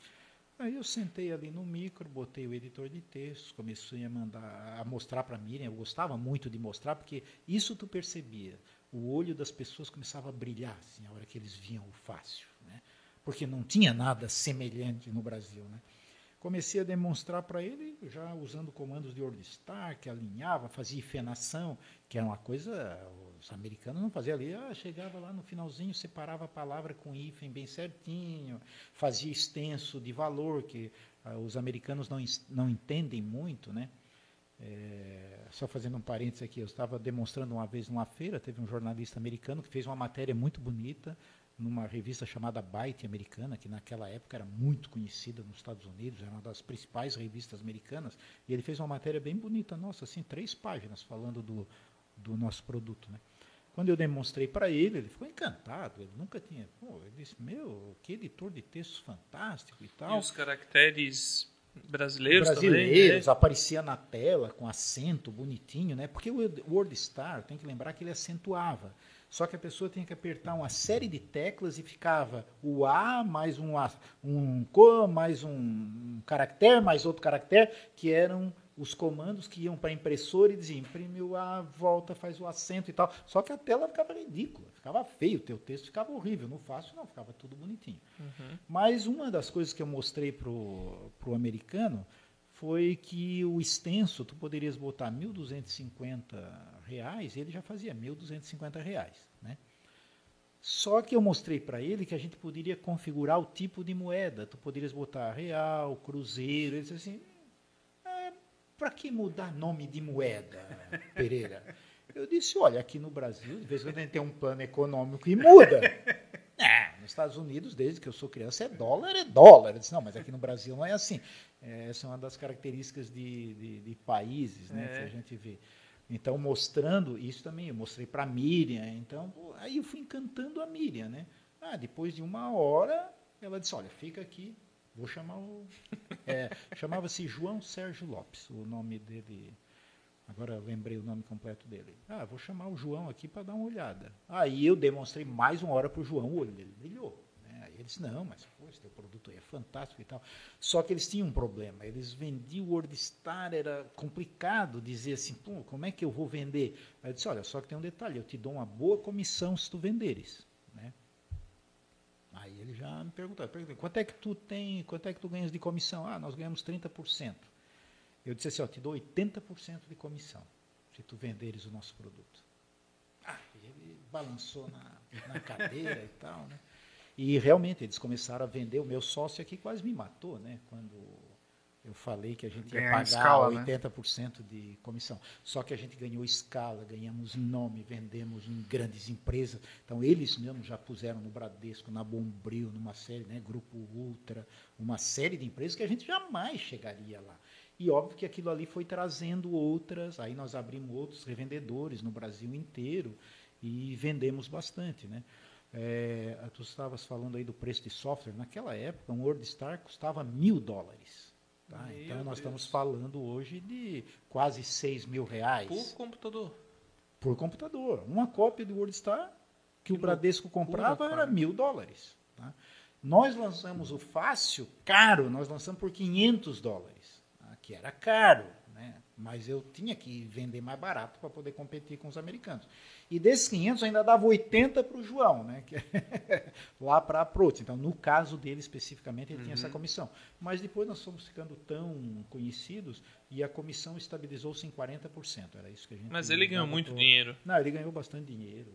Aí eu sentei ali no micro, botei o editor de textos, comecei a mandar, a mostrar para Miriam. Eu gostava muito de mostrar, porque isso tu percebia. O olho das pessoas começava a brilhar assim, a hora que eles viam o fácil. Né? Porque não tinha nada semelhante no Brasil. Né? Comecei a demonstrar para ele, já usando comandos de WordStar, que alinhava, fazia ifenação, que era uma coisa, os americanos não faziam ali, ah, chegava lá no finalzinho, separava a palavra com hífen bem certinho, fazia extenso de valor, que ah, os americanos não, não entendem muito, né? É, só fazendo um parênteses aqui, eu estava demonstrando uma vez numa feira, teve um jornalista americano que fez uma matéria muito bonita numa revista chamada Byte americana, que naquela época era muito conhecida nos Estados Unidos, era uma das principais revistas americanas, e ele fez uma matéria bem bonita, nossa, assim, três páginas falando do, do nosso produto, né? Quando eu demonstrei para ele, ele ficou encantado. Ele nunca tinha. Pô, ele disse: Meu, que editor de textos fantástico e tal. E os caracteres brasileiros, brasileiros também, né? aparecia na tela com acento bonitinho, né? Porque o WordStar, tem que lembrar que ele acentuava. Só que a pessoa tinha que apertar uma série de teclas e ficava o A mais um A, um co mais um caractere mais outro caractere, que eram os comandos que iam para a impressora e diziam imprime o A, volta, faz o acento e tal. Só que a tela ficava ridícula, ficava feio, o teu texto ficava horrível. No fácil não, ficava tudo bonitinho. Uhum. Mas uma das coisas que eu mostrei para o americano foi que o extenso, tu poderias botar 1.250 reais, ele já fazia 1.250 reais. Né? Só que eu mostrei para ele que a gente poderia configurar o tipo de moeda. Tu poderias botar real, cruzeiro. Ele disse assim, é, para que mudar nome de moeda, Pereira? Eu disse, olha, aqui no Brasil, de vez em quando a gente tem um plano econômico e muda. É, nos Estados Unidos, desde que eu sou criança, é dólar, é dólar. Eu disse, não, mas aqui no Brasil não é assim. É, essa é uma das características de, de, de países né, é. que a gente vê. Então, mostrando isso também, eu mostrei para a Miriam. Então, aí eu fui encantando a Miriam, né? Ah, depois de uma hora, ela disse, olha, fica aqui, vou chamar o... É, Chamava-se João Sérgio Lopes, o nome dele... Agora lembrei o nome completo dele. Ah, vou chamar o João aqui para dar uma olhada. Aí eu demonstrei mais uma hora para o João, o olho dele brilhou. Aí eles, não, mas esse teu produto aí é fantástico e tal. Só que eles tinham um problema, eles vendiam o WordStar, era complicado dizer assim, pô, como é que eu vou vender? Aí eu disse, olha, só que tem um detalhe, eu te dou uma boa comissão se tu venderes. Né? Aí ele já me perguntou, quanto é que tu tem, quanto é que tu ganhas de comissão? Ah, nós ganhamos 30%. Eu disse assim, ó, te dou 80% de comissão se tu venderes o nosso produto. Ah, ele balançou na, na cadeira e tal, né? E realmente eles começaram a vender. O meu sócio aqui quase me matou, né? Quando eu falei que a gente ia pagar escala, 80% né? de comissão. Só que a gente ganhou escala, ganhamos nome, vendemos em grandes empresas. Então eles mesmos já puseram no Bradesco, na Bombril, numa série, né, Grupo Ultra, uma série de empresas que a gente jamais chegaria lá. E óbvio que aquilo ali foi trazendo outras, aí nós abrimos outros revendedores no Brasil inteiro e vendemos bastante, né? É, tu estavas falando aí do preço de software. Naquela época, um WordStar custava mil dólares. Tá? Então, nós Deus. estamos falando hoje de quase 6 mil reais. Por computador? Por computador. Uma cópia do WordStar que, que o Bradesco comprava era mil dólares. Tá? Nós lançamos o fácil, caro, nós lançamos por 500 dólares, tá? que era caro. Mas eu tinha que vender mais barato para poder competir com os americanos. E desses 500 ainda dava 80 para o João, né? Que é lá para a Protes. Então, no caso dele especificamente, ele uhum. tinha essa uhum. comissão. Mas depois nós fomos ficando tão conhecidos e a comissão estabilizou-se em 40%. Era isso que a gente Mas ele ganhou muito dinheiro. Não, ele ganhou bastante dinheiro.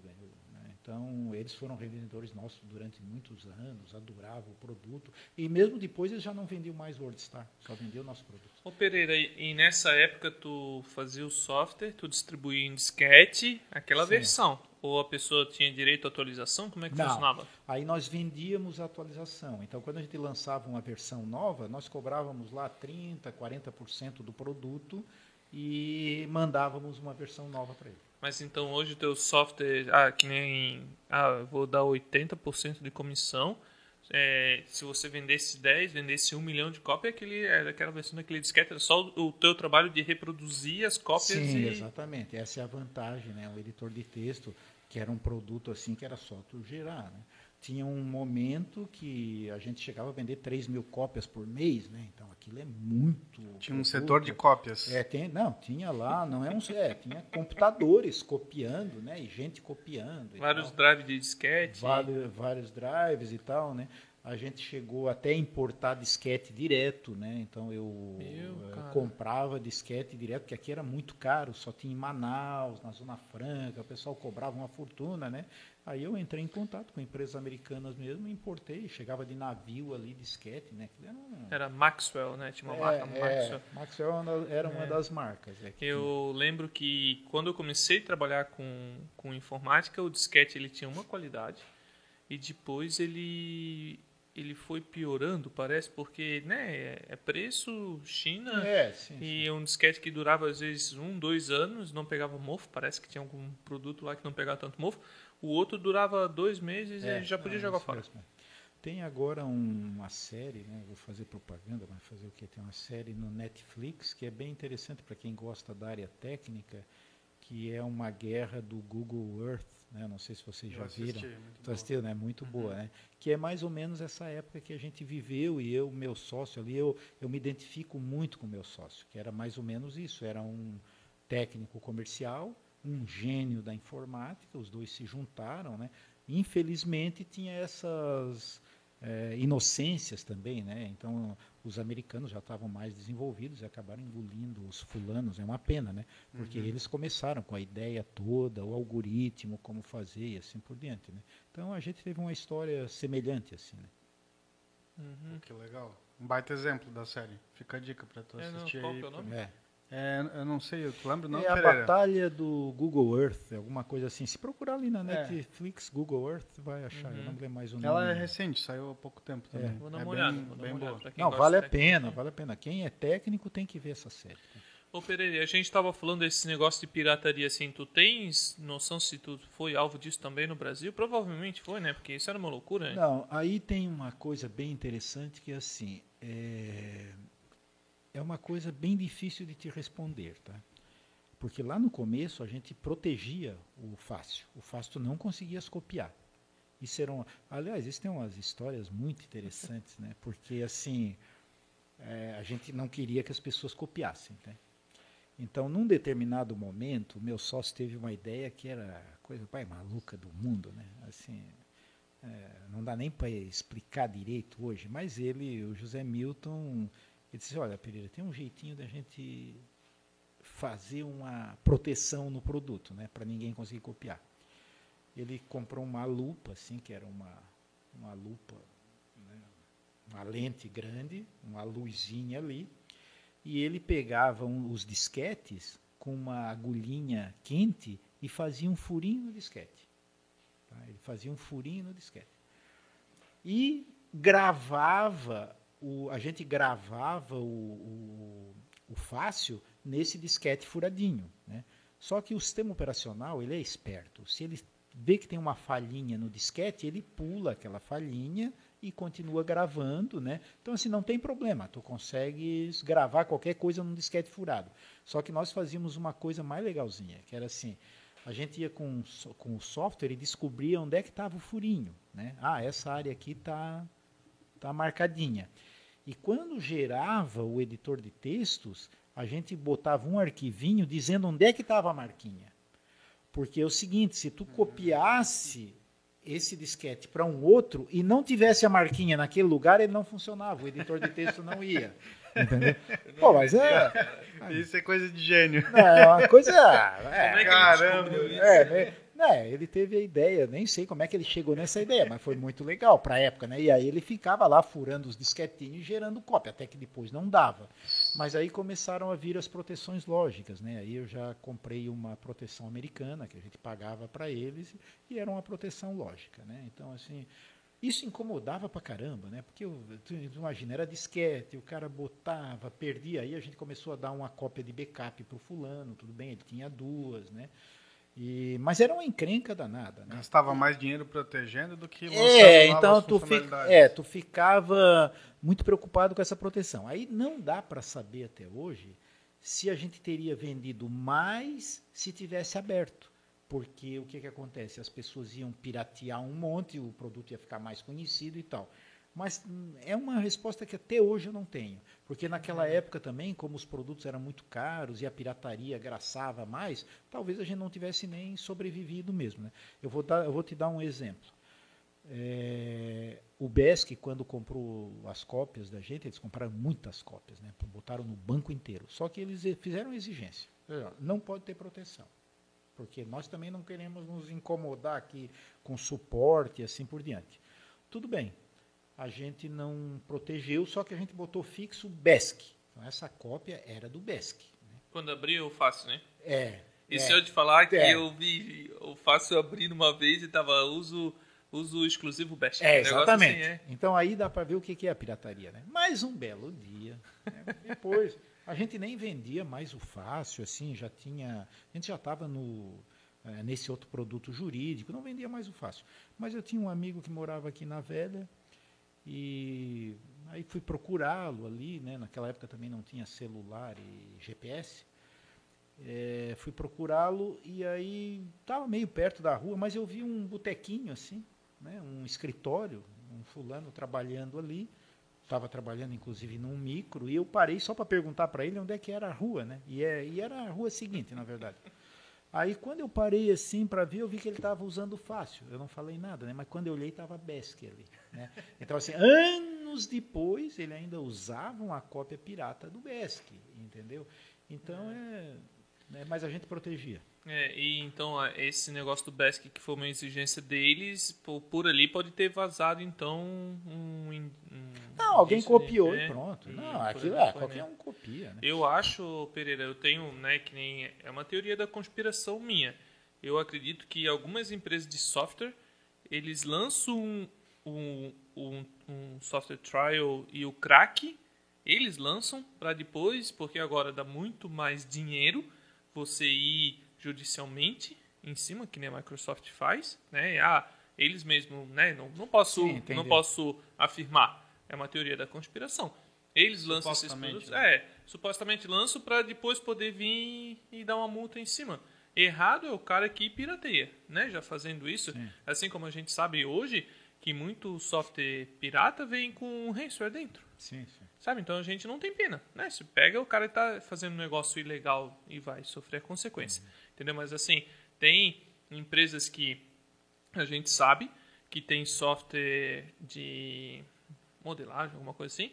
Então, eles foram revendedores nossos durante muitos anos, adoravam o produto. E mesmo depois, eles já não vendiam mais o WordStar, só vendiam o nosso produto. Ô Pereira, e nessa época tu fazia o software, tu distribuía em disquete aquela Sim. versão? Ou a pessoa tinha direito à atualização? Como é que não. funcionava? Aí nós vendíamos a atualização. Então, quando a gente lançava uma versão nova, nós cobrávamos lá 30%, 40% do produto e mandávamos uma versão nova para ele. Mas então hoje o teu software, ah, que nem, ah, vou dar 80% de comissão. É, se você vendesse 10, vendesse 1 milhão de cópias, aquele, era aquela versão daquele disquete, era só o teu trabalho de reproduzir as cópias. Sim, e... exatamente. Essa é a vantagem, né? O editor de texto, que era um produto assim que era só tu gerar, né? Tinha um momento que a gente chegava a vender 3 mil cópias por mês, né? Então aquilo é muito. Tinha um setor de cópias. É, tem, não, tinha lá, não é um. É, tinha computadores copiando, né? E gente copiando. vários drives de disquete. Vários, vários drives e tal, né? A gente chegou até a importar disquete direto, né? Então eu, eu eh, comprava disquete direto, porque aqui era muito caro, só tinha em Manaus, na Zona Franca, o pessoal cobrava uma fortuna, né? Aí eu entrei em contato com empresas americanas mesmo, importei, chegava de navio ali, disquete, né? Era, era, Maxwell, né? Tinha uma é, marca é, Maxwell. Maxwell era uma é. das marcas. É, eu tinha. lembro que quando eu comecei a trabalhar com, com informática, o disquete ele tinha uma qualidade e depois ele ele foi piorando, parece, porque né, é preço China é, sim, e sim. um disquete que durava às vezes um, dois anos, não pegava mofo, parece que tinha algum produto lá que não pegava tanto mofo. O outro durava dois meses é, e já podia jogar fora. Mesmo. Tem agora um, uma série, né? vou fazer propaganda, mas fazer o que? Tem uma série no Netflix que é bem interessante para quem gosta da área técnica, que é uma guerra do Google Earth, né? Não sei se vocês já assisti, viram. Tu assistiu, né? Muito uhum. boa, né? Que é mais ou menos essa época que a gente viveu e eu, meu sócio ali, eu, eu me identifico muito com meu sócio, que era mais ou menos isso. Era um técnico comercial um gênio da informática, os dois se juntaram, né? Infelizmente tinha essas é, inocências também, né? Então os americanos já estavam mais desenvolvidos e acabaram engolindo os fulanos. É uma pena, né? Porque uhum. eles começaram com a ideia toda, o algoritmo, como fazer e assim por diante, né? Então a gente teve uma história semelhante assim, né? Uhum. Que legal. Um baita exemplo da série. Fica a dica para tu assistir é, não, qual aí. Que é o nome? É. É, eu não sei, eu lembro não, É a Pereira? batalha do Google Earth, alguma coisa assim. Se procurar ali na É. Netflix, Google Earth, vai achar. Eu não lembro mais o nome. Ela é recente, saiu há pouco tempo também. Vou dar é uma bem, olhada. Vou dar bem uma boa. Não, vale a pena, vale a pena. Quem é técnico tem que ver essa série. Ô Pereira, a gente estava falando desse negócio de pirataria assim, tu tens noção se tu foi alvo disso também no Brasil? Provavelmente foi, né? Porque isso era uma loucura, né? Não, aí tem uma coisa bem interessante que é assim, é, é uma coisa bem difícil de te responder, tá? Porque lá no começo a gente protegia o fácil. O fácil não conseguias copiar. Isso eram, aliás, isso tem umas histórias muito interessantes, né? Porque assim, é, a gente não queria que as pessoas copiassem, né? Então, num determinado momento, o meu sócio teve uma ideia que era a coisa mais maluca do mundo, né? Assim, é, não dá nem para explicar direito hoje, mas ele, o José Milton, ele disse: Olha, Pereira, tem um jeitinho da gente fazer uma proteção no produto, né, para ninguém conseguir copiar. Ele comprou uma lupa, assim, que era uma, uma lupa, né, uma lente grande, uma luzinha ali, e ele pegava um- os disquetes com uma agulhinha quente e fazia um furinho no disquete. Tá? Ele fazia um furinho no disquete. E gravava, o, a gente gravava o, o, o fácil nesse disquete furadinho. Né? Só que o sistema operacional ele é esperto. Se ele vê que tem uma falhinha no disquete, ele pula aquela falhinha e continua gravando, né? Então assim não tem problema, tu consegues gravar qualquer coisa num disquete furado. Só que nós fazíamos uma coisa mais legalzinha, que era assim, a gente ia com, com o software e descobria onde é que estava o furinho, né? Ah, essa área aqui tá tá marcadinha. E quando gerava o editor de textos, a gente botava um arquivinho dizendo onde é que estava a marquinha. Porque é o seguinte, se tu copiasse esse disquete para um outro e não tivesse a marquinha naquele lugar, ele não funcionava, o editor de texto não ia. Entendeu? Pô, mas é, Isso é coisa de gênio. não, é uma coisa. Como é É, que Caramba. isso? É, ele teve a ideia, nem sei como é que ele chegou nessa ideia, mas foi muito legal para a época, né? E aí ele ficava lá furando os disquetinhos e gerando cópia, até que depois não dava. Mas aí começaram a vir as proteções lógicas, né? Aí eu já comprei uma proteção americana que a gente pagava para eles e era uma proteção lógica, né? Então assim, isso incomodava pra caramba, né? Porque tu, imagina, era disquete, o cara botava, perdia, aí a gente começou a dar uma cópia de backup pro fulano, tudo bem, ele tinha duas, né? E, mas era uma encrenca danada, né? Gastava mais dinheiro protegendo do que lançando É, então tu, fi, funcionalidades. é, tu ficava muito preocupado com essa proteção. Aí não dá para saber até hoje se a gente teria vendido mais se tivesse aberto. Porque o que, que acontece? As pessoas iam piratear um monte, o produto ia ficar mais conhecido e tal. Mas hum, é uma resposta que até hoje eu não tenho. Porque naquela época também, como os produtos eram muito caros e a pirataria graçava mais, talvez a gente não tivesse nem sobrevivido mesmo. Né? Eu, vou dar, eu vou te dar um exemplo. É, o Besc, quando comprou as cópias da gente, eles compraram muitas cópias, né? botaram no banco inteiro. Só que eles fizeram exigência. Não pode ter proteção. Porque nós também não queremos nos incomodar aqui com suporte e assim por diante. Tudo bem. A gente não protegeu, só que a gente botou fixo Besc. Então essa cópia era do Besc. Né? Quando abriu, fácil, né? É. E é. se eu te falar que É. eu vi o fácil abrir uma vez e tava uso, uso exclusivo best. É, exatamente. assim, é. Então aí dá para ver o que que é a pirataria, né? Mais um belo dia. né? Depois, a gente nem vendia mais o fácil, assim, já tinha. A gente já estava no. eh, nesse outro produto jurídico, não vendia mais o fácil. Mas eu tinha um amigo que morava aqui na Velha e aí fui procurá-lo ali, né? Naquela época também não tinha celular e GPS. É, fui procurá-lo e aí estava meio perto da rua, mas eu vi um botequinho assim, né, um escritório, um fulano trabalhando ali, estava trabalhando inclusive num micro, e eu parei só para perguntar para ele onde é que era a rua, né? E, é, e era a rua seguinte, na verdade. Aí quando eu parei assim para ver, eu vi que ele estava usando o fácil. Eu não falei nada, né? Mas quando eu olhei estava Besc ali, né? Então assim, anos depois ele ainda usava uma cópia pirata do Besc, entendeu? Então é né? mas a gente protegia. É, e então esse negócio do BESC que foi uma exigência deles, por, por ali pode ter vazado então um. um não, alguém copiou e pronto. não, aquilo é, qualquer né? um copia. Né? Eu acho, Pereira, eu tenho, né, que nem. É uma teoria da conspiração minha. Eu acredito que algumas empresas de software eles lançam um, um, um, um software trial e o crack, eles lançam para depois, porque agora dá muito mais dinheiro você ir judicialmente em cima, que nem a Microsoft faz, né? Ah, eles mesmos, né? Não, não posso, Sim, não posso afirmar. É uma teoria da conspiração. Eles lançam esses produtos, né? é, supostamente lançam para depois poder vir e dar uma multa em cima. Errado é o cara que pirateia, né? Já fazendo isso, Sim. assim como a gente sabe hoje que muito software pirata vem com ransomware dentro. Sim, sim. Sabe? Então a gente não tem pena, né? Se pega o cara está fazendo um negócio ilegal e vai sofrer a consequência. Uhum. Entendeu? Mas assim, tem empresas que a gente sabe que tem software de modelagem, alguma coisa assim,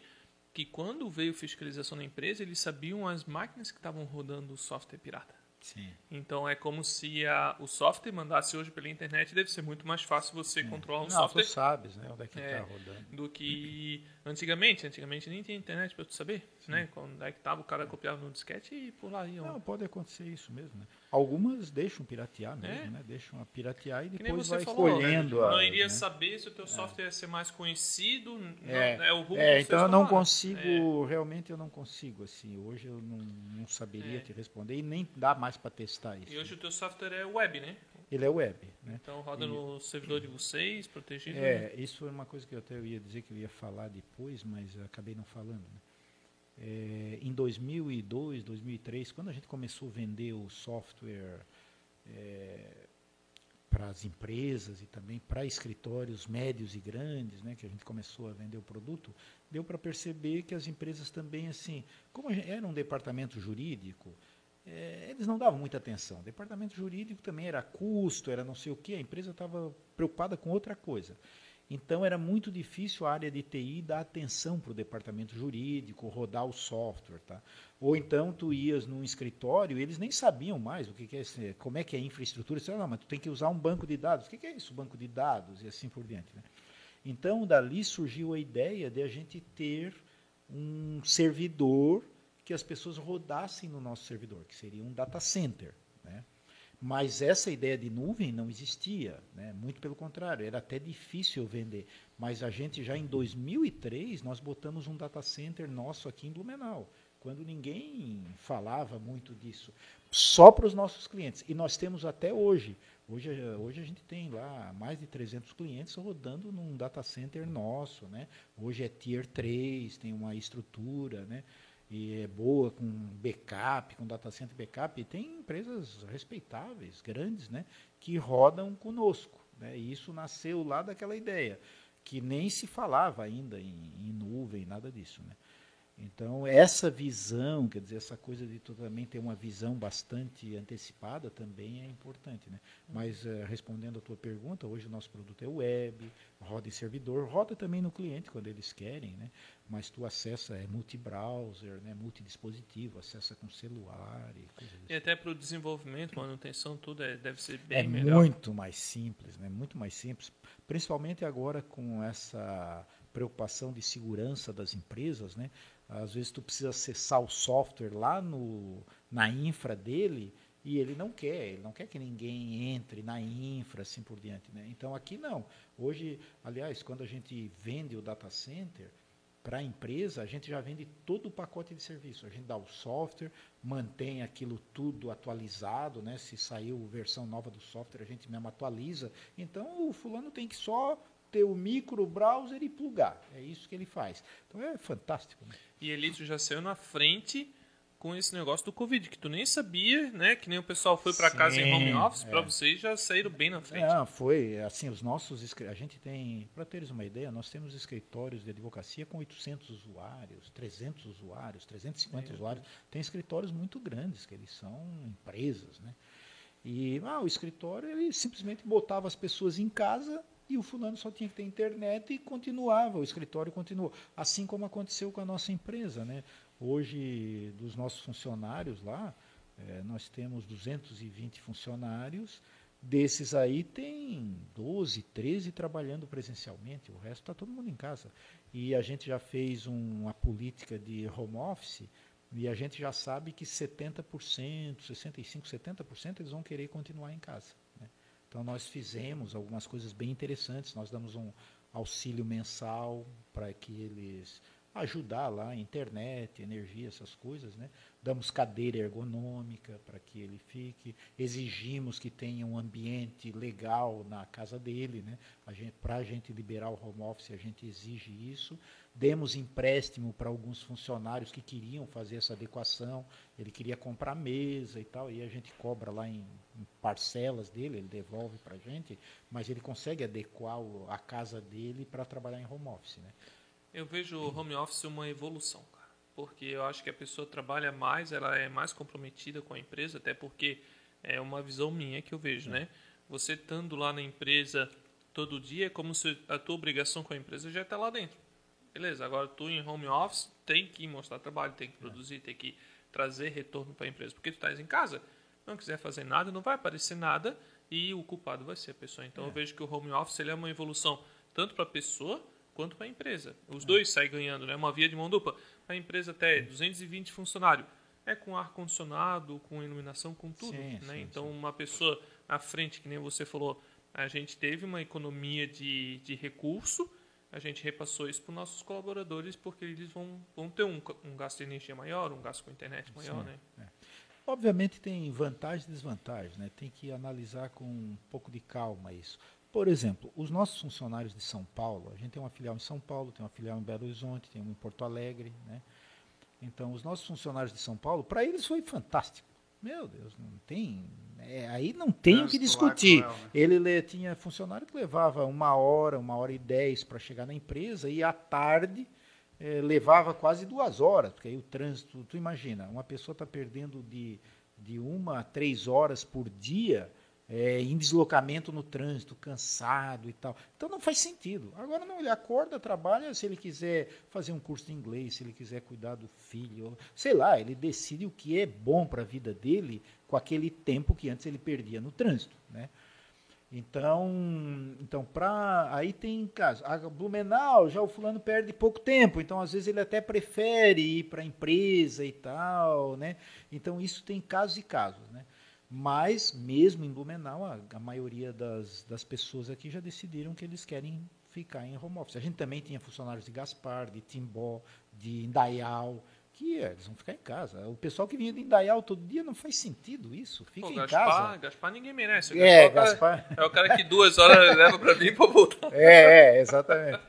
que quando veio fiscalização na empresa, eles sabiam as máquinas que estavam rodando o software pirata. Sim. Então é como se a, o software mandasse hoje pela internet, deve ser muito mais fácil você Sim. controlar um Não, software. Tu sabes, né? Onde é que está é, rodando. Do que antigamente. Antigamente nem tinha internet para tu saber, Sim. né? Quando é que tava, o cara copiava no disquete e por lá ia. Não, pode acontecer isso mesmo, né? Algumas deixam piratear mesmo, é. né? Deixam a piratear e depois vai falou, escolhendo. Né? Não iria né? saber se o teu software é. ia ser mais conhecido. É, não, é o rumo é então eu não consigo, é. realmente eu não consigo, assim. Hoje eu não, não saberia é. te responder e nem dá mais para testar isso. E hoje o teu software é web, né? Ele é web. Né? Então roda e, no servidor de vocês, protegido. É, né? isso foi uma coisa que eu até ia dizer que eu ia falar depois, mas acabei não falando. Né? É, em 2002, 2003, quando a gente começou a vender o software é, para as empresas e também para escritórios médios e grandes, né, que a gente começou a vender o produto, deu para perceber que as empresas também, assim, como era um departamento jurídico, é, eles não davam muita atenção. Departamento jurídico também era custo, era não sei o que, a empresa estava preocupada com outra coisa. Então era muito difícil a área de TI dar atenção para o departamento jurídico, rodar o software, tá? Ou então tu ias num escritório eles nem sabiam mais o que, que é como é que é a infraestrutura. Você, não, mas tu tem que usar um banco de dados. O que, que é isso, banco de dados e assim por diante, né? Então dali surgiu a ideia de a gente ter um servidor que as pessoas rodassem no nosso servidor, que seria um data center. Mas essa ideia de nuvem não existia, né? muito pelo contrário, era até difícil vender. Mas a gente já em 2003, nós botamos um data center nosso aqui em Blumenau, quando ninguém falava muito disso, só para os nossos clientes. E nós temos até hoje. Hoje, hoje a gente tem lá mais de 300 clientes rodando num data center nosso. Né? Hoje é Tier 3, tem uma estrutura, né? E é boa com backup, com data center backup, e tem empresas respeitáveis, grandes, né, que rodam conosco. Né, e isso nasceu lá daquela ideia, que nem se falava ainda em, em nuvem, nada disso. Né. Então, essa visão, quer dizer, essa coisa de tu também ter uma visão bastante antecipada também é importante. Né? Mas, uh, respondendo a tua pergunta, hoje o nosso produto é web, roda em servidor, roda também no cliente quando eles querem, né? mas tu acessa, é multi-browser, né? multidispositivo, acessa com celular e coisas E até para o desenvolvimento, manutenção, tudo é, deve ser bem é melhor. É muito mais simples, né? muito mais simples, principalmente agora com essa preocupação de segurança das empresas, né? Às vezes tu precisa acessar o software lá no, na infra dele e ele não quer, ele não quer que ninguém entre na infra, assim por diante. Né? Então aqui não. Hoje, aliás, quando a gente vende o data center para a empresa, a gente já vende todo o pacote de serviço. A gente dá o software, mantém aquilo tudo atualizado, né? Se saiu versão nova do software, a gente mesmo atualiza. Então o fulano tem que só ter o micro browser e plugar. É isso que ele faz. Então é fantástico. Né? E Elito já saiu na frente com esse negócio do Covid, que tu nem sabia, né? Que nem o pessoal foi para casa em home office, é. para vocês já saíram bem na frente. Não, foi assim, os nossos a gente tem, para teres uma ideia, nós temos escritórios de advocacia com 800 usuários, 300 usuários, 350 é. usuários. Tem escritórios muito grandes que eles são empresas, né? E ah, o escritório ele simplesmente botava as pessoas em casa e o fulano só tinha que ter internet e continuava, o escritório continuou. Assim como aconteceu com a nossa empresa. Né? Hoje, dos nossos funcionários lá, É, nós temos 220 funcionários, desses aí tem 12, 13 trabalhando presencialmente, o resto está todo mundo em casa. E a gente já fez um, uma política de home office e a gente já sabe que 70%, 65%, 70% eles vão querer continuar em casa. Então nós fizemos algumas coisas bem interessantes, nós damos um auxílio mensal para que eles ajudar lá, internet, energia, essas coisas, né? Damos cadeira ergonômica para que ele fique, exigimos que tenha um ambiente legal na casa dele, né? Para a gente liberar o home office, a gente exige isso. Demos empréstimo para alguns funcionários que queriam fazer essa adequação, ele queria comprar mesa e tal, e a gente cobra lá em, em parcelas dele, ele devolve para a gente, mas ele consegue adequar a casa dele para trabalhar em home office, né? Eu vejo o home office uma evolução. Porque eu acho que a pessoa trabalha mais, ela é mais comprometida com a empresa, até porque é uma visão minha que eu vejo, né? Você estando lá na empresa todo dia, é como se a tua obrigação com a empresa já está lá dentro. Beleza, agora tu em home office tem que mostrar trabalho, tem que produzir, tem que trazer retorno para a empresa. Porque tu estás em casa, não quiser fazer nada, não vai aparecer nada e o culpado vai ser a pessoa. Então é. eu vejo que o home office ele é uma evolução tanto para a pessoa quanto para a empresa. Os dois saem ganhando, né? Uma via de mão dupla. A empresa até 220 funcionários. É com ar condicionado, com iluminação, com tudo, sim, né? Sim, então sim. uma pessoa à frente, que nem você falou, a gente teve uma economia de, de recurso, a gente repassou isso para os nossos colaboradores porque eles vão, vão ter um, um gasto de energia maior, um gasto com internet maior, né? É. Obviamente tem vantagens e desvantagens, né? Tem que analisar com um pouco de calma isso. Por exemplo, os nossos funcionários de São Paulo, a gente tem uma filial em São Paulo, tem uma filial em Belo Horizonte, tem uma em Porto Alegre, né? Então, os nossos funcionários de São Paulo, para eles foi fantástico. Meu Deus, não tem. É, aí não tem o que discutir. Né? Ele tinha funcionário que levava uma hora, uma hora e dez para chegar na empresa e à tarde é, levava quase duas horas, porque aí o trânsito, tu imagina, uma pessoa está perdendo de, de uma a três horas por dia é, em deslocamento no trânsito, cansado e tal. Então não faz sentido. Agora não, ele acorda, trabalha, se ele quiser fazer um curso de inglês, se ele quiser cuidar do filho, sei lá, ele decide o que é bom para a vida dele com aquele tempo que antes ele perdia no trânsito, né? Então, então para aí tem caso. A Blumenau, já o fulano perde pouco tempo, então às vezes ele até prefere ir para a empresa e tal, né? Então isso tem casos e casos, né? Mas, mesmo em Blumenau, a, a maioria das, das pessoas aqui já decidiram que eles querem ficar em home office. A gente também tinha funcionários de Gaspar, de Timbó, de Indaial, que é, eles vão ficar em casa. O pessoal que vinha de Indaial todo dia não faz sentido isso. Fica Pô, em Gaspar, casa. Gaspar ninguém merece. O é, Gaspar. Cara, é o cara que duas horas leva para mim para voltar. É, é exatamente.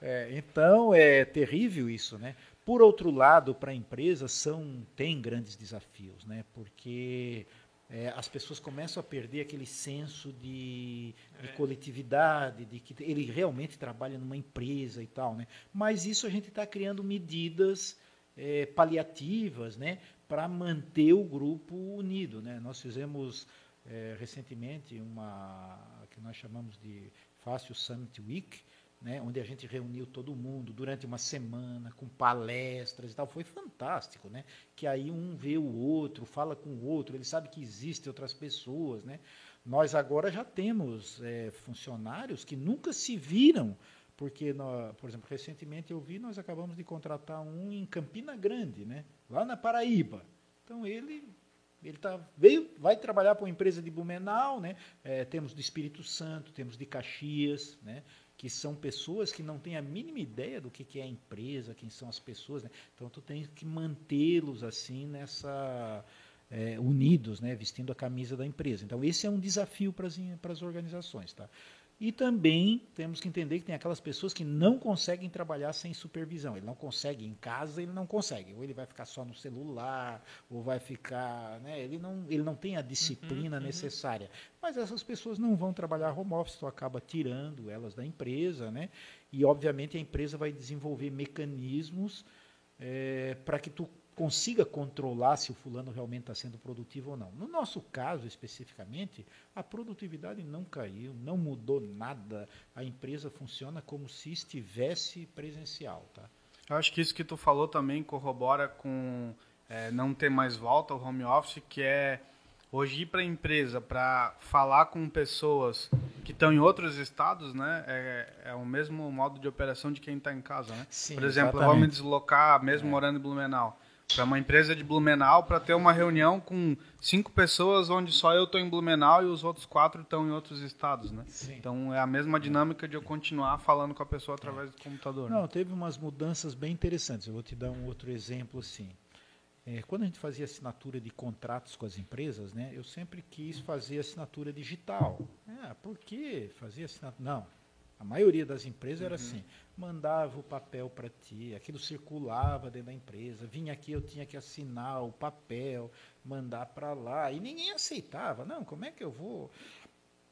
É, então é terrível isso, né? Por outro lado, para a empresa são tem grandes desafios, né? Porque é, as pessoas começam a perder aquele senso de, de é. coletividade, de que ele realmente trabalha numa empresa e tal, né? Mas isso a gente está criando medidas é, paliativas, né, para manter o grupo unido, né? Nós fizemos é, recentemente uma que nós chamamos de Fácil Summit Week, né, onde a gente reuniu todo mundo durante uma semana, com palestras e tal. Foi fantástico, né? Que aí um vê o outro, fala com o outro, ele sabe que existem outras pessoas, né? Nós agora já temos é, funcionários que nunca se viram, porque, nós, por exemplo, recentemente eu vi, nós acabamos de contratar um em Campina Grande, né? Lá na Paraíba. Então ele ele tá, veio, vai trabalhar para uma empresa de Blumenau, né? É, temos do Espírito Santo, temos de Caxias, né? Que são pessoas que não têm a mínima ideia do que, que é a empresa, quem são as pessoas. Né? Então, tu tem que mantê-los assim nessa é, unidos, né? vestindo a camisa da empresa. Então, esse é um desafio para as organizações. Tá? E também temos que entender que tem aquelas pessoas que não conseguem trabalhar sem supervisão. Ele não consegue em casa, ele não consegue. Ou ele vai ficar só no celular, ou vai ficar. Né? Ele, não, ele não tem a disciplina uhum, uhum. necessária. Mas essas pessoas não vão trabalhar home office, tu acaba tirando elas da empresa. Né? E, obviamente, a empresa vai desenvolver mecanismos é, para que tu consiga controlar se o fulano realmente está sendo produtivo ou não. No nosso caso, especificamente, a produtividade não caiu, não mudou nada. A empresa funciona como se estivesse presencial. Tá? Eu acho que isso que tu falou também corrobora com é, não ter mais volta ao home office, que é hoje ir para a empresa para falar com pessoas que estão em outros estados, né? É, é o mesmo modo de operação de quem está em casa, né? Sim, Por exemplo, exatamente. eu vou me deslocar, mesmo morando em Blumenau, para uma empresa de Blumenau para ter uma reunião com cinco pessoas onde só eu estou em Blumenau e os outros quatro estão em outros estados, né? Sim. Então é a mesma dinâmica de eu continuar falando com a pessoa através do computador. né? Não, teve umas mudanças bem interessantes. Eu vou te dar um outro exemplo assim. É, quando a gente fazia assinatura de contratos com as empresas, né, eu sempre quis fazer assinatura digital. Ah, por que fazer assinatura? Não. A maioria das empresas era assim: mandava o papel para ti, aquilo circulava dentro da empresa, vinha aqui, eu tinha que assinar o papel, mandar para lá, e ninguém aceitava. Não, como é que eu vou?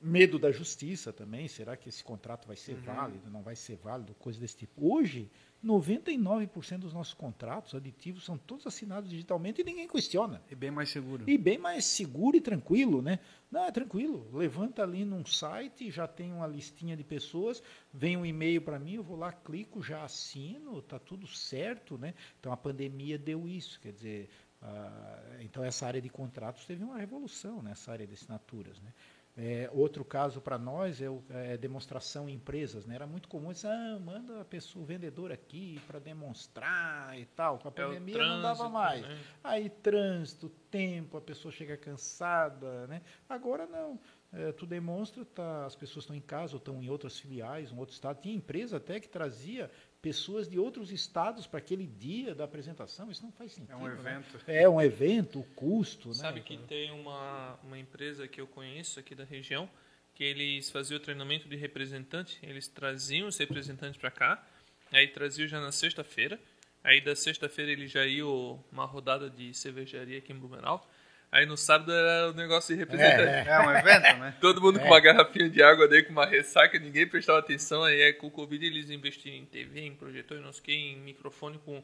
Medo da justiça também, será que esse contrato vai ser válido, não vai ser válido, coisa desse tipo. Hoje, 99% dos nossos contratos aditivos são todos assinados digitalmente e ninguém questiona. E bem mais seguro. E bem mais seguro e tranquilo, né? Não, é tranquilo. Levanta ali num site, já tem uma listinha de pessoas, vem um e-mail para mim, eu vou lá, clico, já assino, tá tudo certo, né? Então a pandemia deu isso, quer dizer, ah, então essa área de contratos teve uma revolução nessa área de assinaturas, né? É, outro caso para nós é, o, é demonstração em empresas. Né? Era muito comum dizer, ah, manda a pessoa, o vendedor aqui para demonstrar e tal. Com a É pandemia não dava trânsito, mais. né? Aí trânsito, tempo, a pessoa chega cansada. Né? Agora não. É, tu demonstra, tá, as pessoas estão em casa ou estão em outras filiais, um outro estado. Tinha empresa até que trazia pessoas de outros estados para aquele dia da apresentação. Isso não faz sentido. É um né? evento. É um evento, o custo. Sabe né? que tem uma, uma empresa que eu conheço aqui da região que eles faziam o treinamento de representante, eles traziam os representantes para cá, aí traziam já na sexta-feira, aí da sexta-feira eles já iam uma rodada de cervejaria aqui em Blumenau, aí no sábado era o negócio de representante. É um evento, né? Todo mundo com uma garrafinha de água daí, com uma ressaca, ninguém prestava atenção. Aí é, com o Covid eles investiram em TV, em projetor, não sei o que, em microfone. com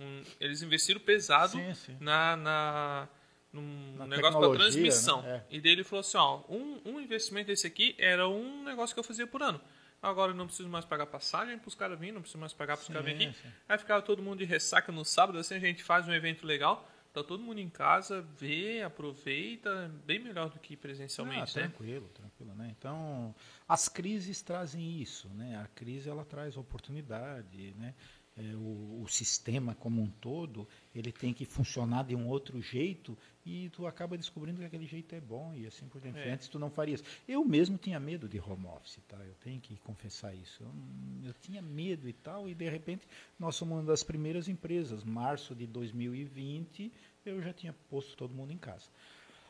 um- Eles investiram pesado Sim, sim. na, na, num Na negócio para tecnologia, transmissão. né? E daí ele falou assim, ó, um, um investimento desse aqui era um negócio que eu fazia por ano. Agora eu não preciso mais pagar passagem para os caras virem, não preciso mais pagar para os caras virem aqui. sim. Aí ficava todo mundo de ressaca no sábado, assim a gente faz um evento legal, tá todo mundo em casa, vê, aproveita, bem melhor do que Ah, presencialmente, né? tranquilo, tranquilo, né? Então, as crises trazem isso, né? A crise ela traz oportunidade, né? É, o, o sistema como um todo ele tem que funcionar de um outro jeito e tu acaba descobrindo que aquele jeito é bom e assim por diante. É. Antes tu não farias. Eu mesmo tinha medo de home office, tá? Eu tenho que confessar isso. Eu, eu tinha medo e tal e de repente nós somos uma das primeiras empresas. Março de 2020 eu já tinha posto todo mundo em casa.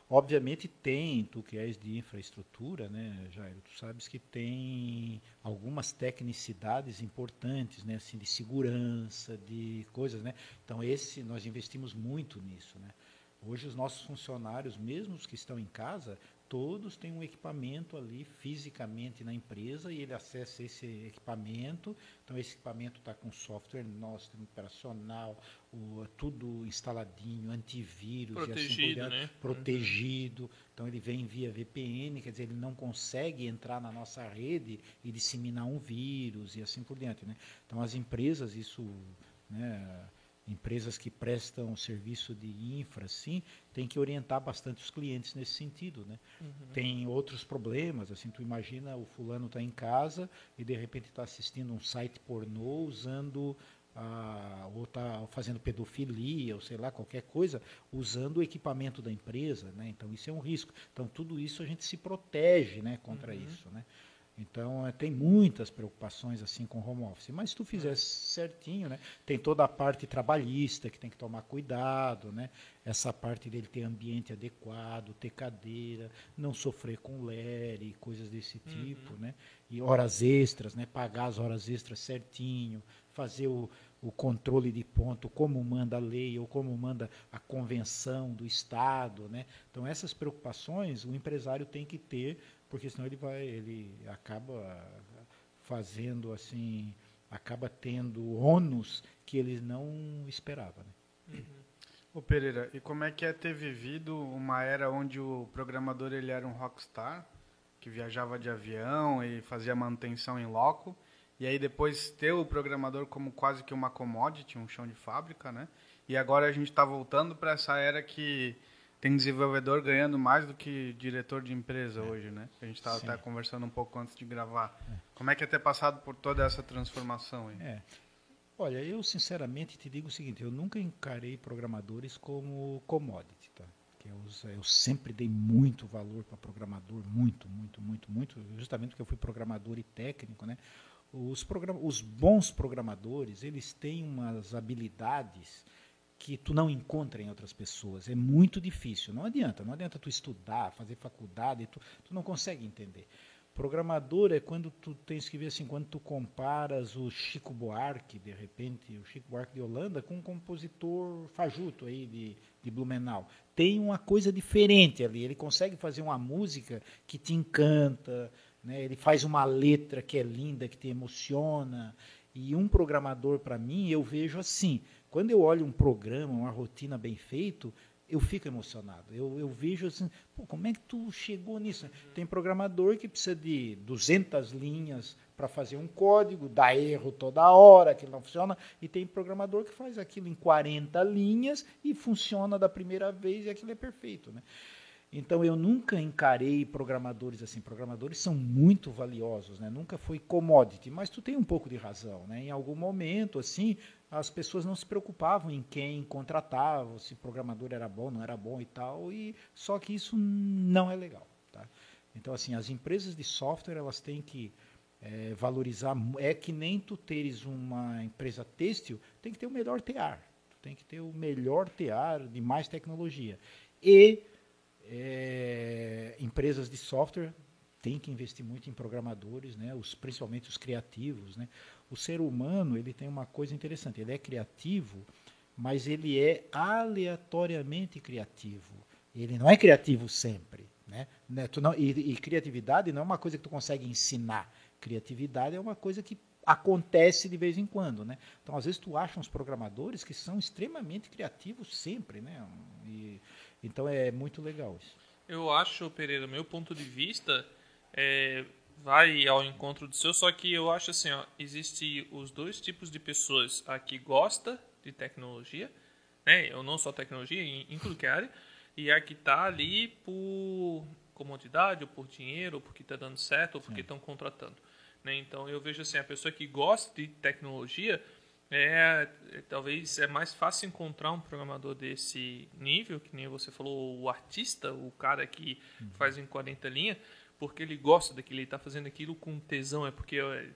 Obviamente tem, tu que és de infraestrutura, né, Jairo, tu sabes que tem algumas tecnicidades importantes, né, assim, de segurança, de coisas, né. Então esse, nós investimos muito nisso, né. Hoje os nossos funcionários, mesmo os que estão em casa, todos têm um equipamento ali fisicamente na empresa e ele acessa esse equipamento. Então esse equipamento está com software nosso, operacional, o, tudo instaladinho, antivírus e assim Protegido, diante, né? protegido. Então ele vem via VPN, quer dizer, ele não consegue entrar na nossa rede e disseminar um vírus e assim por diante, né? Então as empresas isso, né, empresas que prestam serviço de infra, assim, tem que orientar bastante os clientes nesse sentido, né? Tem outros problemas, assim, tu imagina o fulano está em casa e de repente está assistindo um site pornô usando ah, ou está fazendo pedofilia ou sei lá qualquer coisa usando o equipamento da empresa, né? Então isso é um risco. Então tudo isso a gente se protege, né, contra isso, né? Então, eh, tem muitas preocupações assim com home office, mas se tu fizer certinho, né? Tem toda a parte trabalhista que tem que tomar cuidado, né? Essa parte dele ter ambiente adequado, ter cadeira, não sofrer com lere, coisas desse tipo, né? E horas extras, né? Pagar as horas extras certinho, fazer o, o controle de ponto como manda a lei ou como manda a convenção do Estado, né? Então essas preocupações o empresário tem que ter, porque senão ele vai, ele acaba fazendo assim, acaba tendo ônus que ele não esperava, né? Ô Pereira, e como é que é ter vivido uma era onde o programador ele era um rockstar, que viajava de avião e fazia manutenção em loco, e aí depois ter o programador como quase que uma commodity, um chão de fábrica, né? E agora a gente está voltando para essa era que tem desenvolvedor ganhando mais do que diretor de empresa é. hoje, né? A gente estava até conversando um pouco antes de gravar. É. Como é que é ter passado por toda essa transformação aí? É. Olha, eu sinceramente te digo o seguinte, eu nunca encarei programadores como commodity, tá? Que eu, eu sempre dei muito valor para programador, muito, muito, muito, muito, justamente porque eu fui programador e técnico, né? Os, program os bons programadores, eles têm umas habilidades que tu não encontra em outras pessoas. É muito difícil. Não adianta, não adianta tu estudar, fazer faculdade, tu, tu não consegue entender. Programador é quando tu tens que ver assim, quando tu comparas o Chico Buarque, de repente, o Chico Buarque de Holanda, com um compositor fajuto aí de, de Blumenau. Tem uma coisa diferente ali, ele consegue fazer uma música que te encanta, né? ele faz uma letra que é linda, que te emociona. E um programador, para mim, eu vejo assim, quando eu olho um programa, uma rotina bem feito, eu fico emocionado. Eu, eu vejo assim, como é que tu chegou nisso? Tem programador que precisa de 200 linhas para fazer um código, dá erro toda hora, que não funciona, e tem programador que faz aquilo em 40 linhas e funciona da primeira vez e aquilo é perfeito, né? Então eu nunca encarei programadores assim. Programadores são muito valiosos, né? Nunca foi commodity, mas tu tem um pouco de razão, né? Em algum momento assim, as pessoas não se preocupavam em quem contratava, se o programador era bom, não era bom e tal, e só que isso não é legal, tá? Então assim, as empresas de software elas têm que é, valorizar. É que nem tu teres uma empresa têxtil, tem que ter o melhor TR, tem que ter o melhor TR de mais tecnologia e é, empresas de software têm que investir muito em programadores, né? Os, principalmente os criativos. Né? O ser humano ele tem uma coisa interessante, ele é criativo, mas ele é aleatoriamente criativo. Ele não é criativo sempre. Né? né não, e, e criatividade não é uma coisa que tu consegue ensinar. Criatividade é uma coisa que acontece de vez em quando, né? Então, às vezes tu acha uns programadores que são extremamente criativos sempre, né? E, então é muito legal isso. Eu acho, Pereira, meu ponto de vista é, vai ao encontro do seu, só que eu acho assim, ó, existe os dois tipos de pessoas, a que gosta de tecnologia, né? Eu não só tecnologia, em, em tudo que é área, e a que está ali por comodidade, ou por dinheiro, ou porque está dando certo, ou porque estão contratando. Né? Então eu vejo assim, a pessoa que gosta de tecnologia, é, é, talvez é mais fácil encontrar um programador desse nível, que nem você falou, o artista, o cara que uhum. faz em 40 linhas, porque ele gosta daquilo, ele está fazendo aquilo com tesão, é porque é,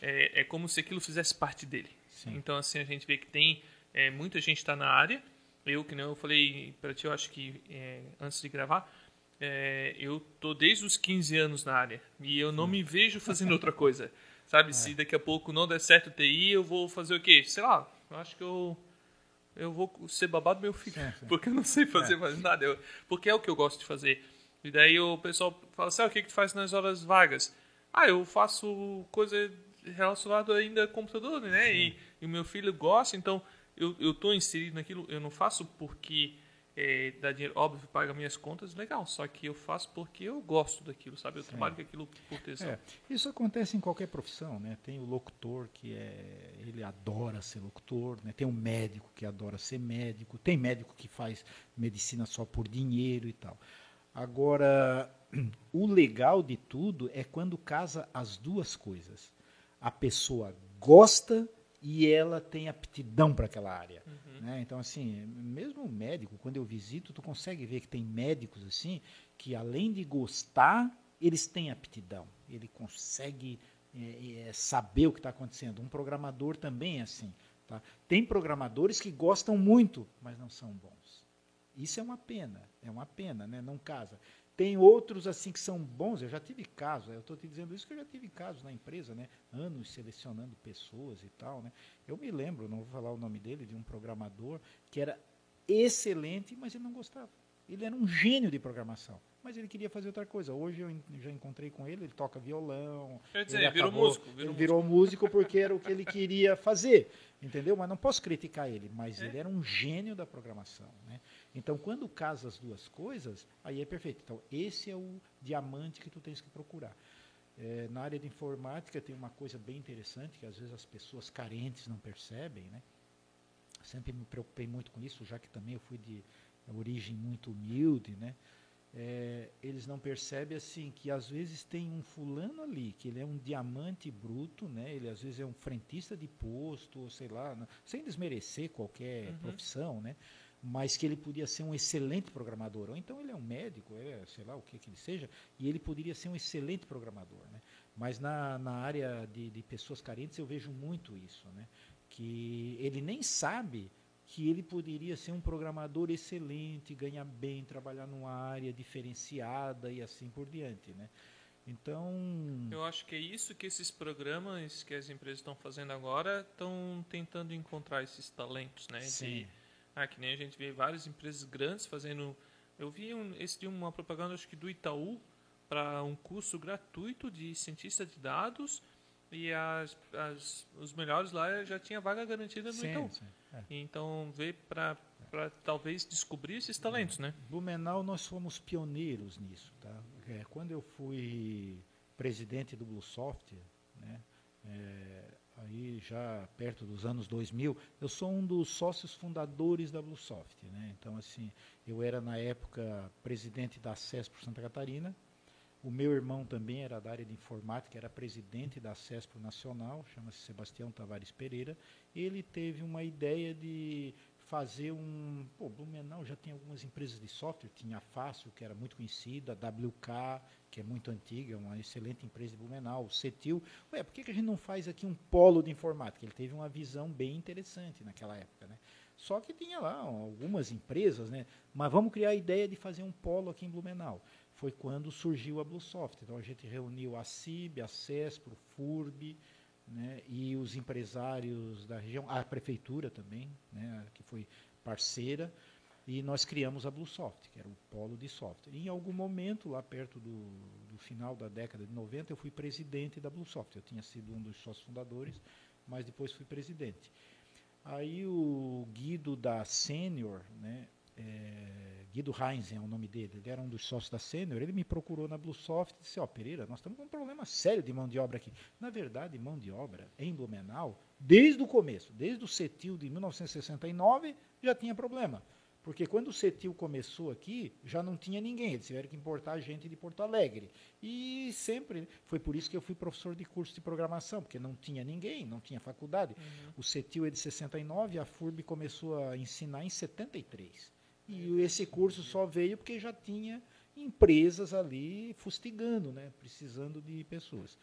é, é, como se aquilo fizesse parte dele. Sim. Então, assim, a gente vê que tem é, muita gente está na área. Eu, que nem eu falei para ti, eu acho que é, antes de gravar, é, eu tô desde os 15 anos na área e eu não me vejo fazendo outra coisa. Sabe, é. se daqui a pouco não der certo o TI, eu vou fazer o quê? Sei lá, eu acho que eu eu vou ser babado do meu filho, porque eu não sei fazer é. mais nada, eu, porque é o que eu gosto de fazer. E daí o pessoal fala assim, ah, o que, que tu faz nas horas vagas? Ah, eu faço coisa relacionada ainda a computador, né? E, e, o meu filho gosta, então eu, eu tô inserido naquilo, eu não faço porque é, dá dinheiro, óbvio, paga minhas contas, legal. Só que eu faço porque eu gosto daquilo, sabe? Eu Sim. trabalho com aquilo por tesão. É, isso acontece em qualquer profissão, né? Tem o locutor que é, ele adora ser locutor, né? Tem o médico que adora ser médico, tem médico que faz medicina só por dinheiro e tal. Agora, o legal de tudo é quando casa as duas coisas. A pessoa gosta e ela tem aptidão para aquela área. Uhum. Né? Então, assim, mesmo o médico, quando eu visito, tu consegue ver que tem médicos assim que, além de gostar, eles têm aptidão. Ele consegue é, é, saber o que está acontecendo. Um programador também é assim. Tá? Tem programadores que gostam muito, mas não são bons. Isso é uma pena, é uma pena, né? não casa. Tem outros assim que são bons, eu já tive casos, eu estou te dizendo isso que eu já tive casos na empresa, né? Anos selecionando pessoas e tal, né? Eu me lembro, não vou falar o nome dele, de um programador que era excelente, mas ele não gostava. Ele era um gênio de programação, mas ele queria fazer outra coisa. Hoje eu já encontrei com ele, ele toca violão. Quer dizer, ele virou músico. Virou, ele virou músico porque era o que ele queria fazer, entendeu? Mas não posso criticar ele, mas é? ele era um gênio da programação, né? Então, quando casa as duas coisas, aí é perfeito. Então, esse é o diamante que tu tens que procurar. É, na área de informática tem uma coisa bem interessante que às vezes as pessoas carentes não percebem, né? sempre me preocupei muito com isso, já que também eu fui de origem muito humilde, né? É, eles não percebem assim que às vezes tem um fulano ali que ele é um diamante bruto, né? Ele às vezes é um frentista de posto, ou sei lá, sem desmerecer qualquer uhum. profissão, né? Mas que ele podia ser um excelente programador. Ou então ele é um médico, é, sei lá o que que ele seja, e ele poderia ser um excelente programador, né? Mas na, na área de, de pessoas carentes eu vejo muito isso, né? Que ele nem sabe que ele poderia ser um programador excelente, ganhar bem, trabalhar numa área diferenciada e assim por diante, né? Então, eu acho que é isso que esses programas que as empresas estão fazendo agora estão tentando encontrar esses talentos, né? Sim. De, ah, que nem a gente vê várias empresas grandes fazendo. Eu vi um, esse de uma propaganda acho que do Itaú para um curso gratuito de cientista de dados e as, as, os melhores lá já tinha vaga garantida no sim, Itaú. Sim. É. Então, ver para talvez descobrir esses talentos, né? Blumenau, nós fomos pioneiros nisso. Tá? É, quando eu fui presidente do Bluesoft, né, é, aí já perto dos anos 2000, eu sou um dos sócios fundadores da Bluesoft. Né? Então, assim, eu era na época presidente da CESP Santa Catarina, o meu irmão também era da área de informática, era presidente da CESPRO Nacional, chama-se Sebastião Tavares Pereira. Ele teve uma ideia de fazer um. Pô, Blumenau já tem algumas empresas de software, tinha a Fácil, que era muito conhecida, a WK, que é muito antiga, uma excelente empresa de Blumenau, o CETIL. Ué, por que, que a gente não faz aqui um polo de informática? Ele teve uma visão bem interessante naquela época, né? Só que tinha lá algumas empresas, né? Mas vamos criar a ideia de fazer um polo aqui em Blumenau foi quando surgiu a Bluesoft. Então a gente reuniu a CIB, a CESPRO, FURB, né, e os empresários da região, a prefeitura também, né, que foi parceira, e nós criamos a Bluesoft, que era o polo de software. E em algum momento, lá perto do, do final da década de 90, eu fui presidente da Bluesoft. Eu tinha sido um dos sócios fundadores, mas depois fui presidente. Aí o Guido da Sênior, né, é, Guido Heinz é o nome dele, ele era um dos sócios da Sênior, ele me procurou na Bluesoft e disse, ó, oh, Pereira, nós estamos com um problema sério de mão de obra aqui. Na verdade, mão de obra em Blumenau, desde o começo, desde o CETIL de 1969, já tinha problema. Porque quando o CETIL começou aqui, já não tinha ninguém, eles tiveram que importar gente de Porto Alegre. E sempre, foi por isso que eu fui professor de curso de programação, porque não tinha ninguém, não tinha faculdade. Uhum. O CETIL é de 69, a FURB começou a ensinar em 73. E esse curso só veio porque já tinha empresas ali fustigando, né, precisando de pessoas.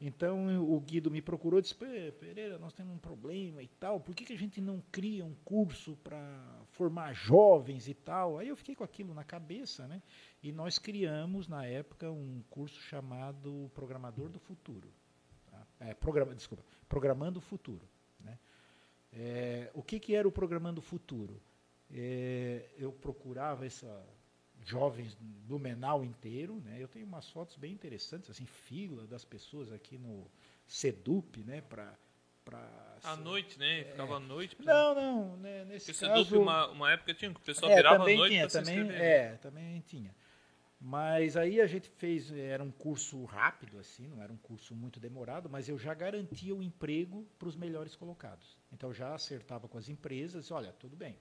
Então o Guido me procurou e disse: Pereira, nós temos um problema e tal, por que, que a gente não cria um curso para formar jovens e tal? Aí eu fiquei com aquilo na cabeça, né? E nós criamos, na época, um curso chamado Programador do Futuro. Tá? É, programa, desculpa, Programando o Futuro. Né? É, o que, que era o Programando o Futuro? É, eu procurava essa jovens do Menal inteiro, né? Eu tenho umas fotos bem interessantes, assim, fila das pessoas aqui no Sedup, né? Para à noite, né? Ficava à noite. Pra... Não, não, né? nesse Porque caso... Sedup, uma, uma época tinha, que o pessoal é, virava à noite tinha, também, É, também tinha. Mas aí a gente fez, era um curso rápido, assim, não era um curso muito demorado, mas eu já garantia o emprego para os melhores colocados. Então já acertava com as empresas, olha, tudo bem,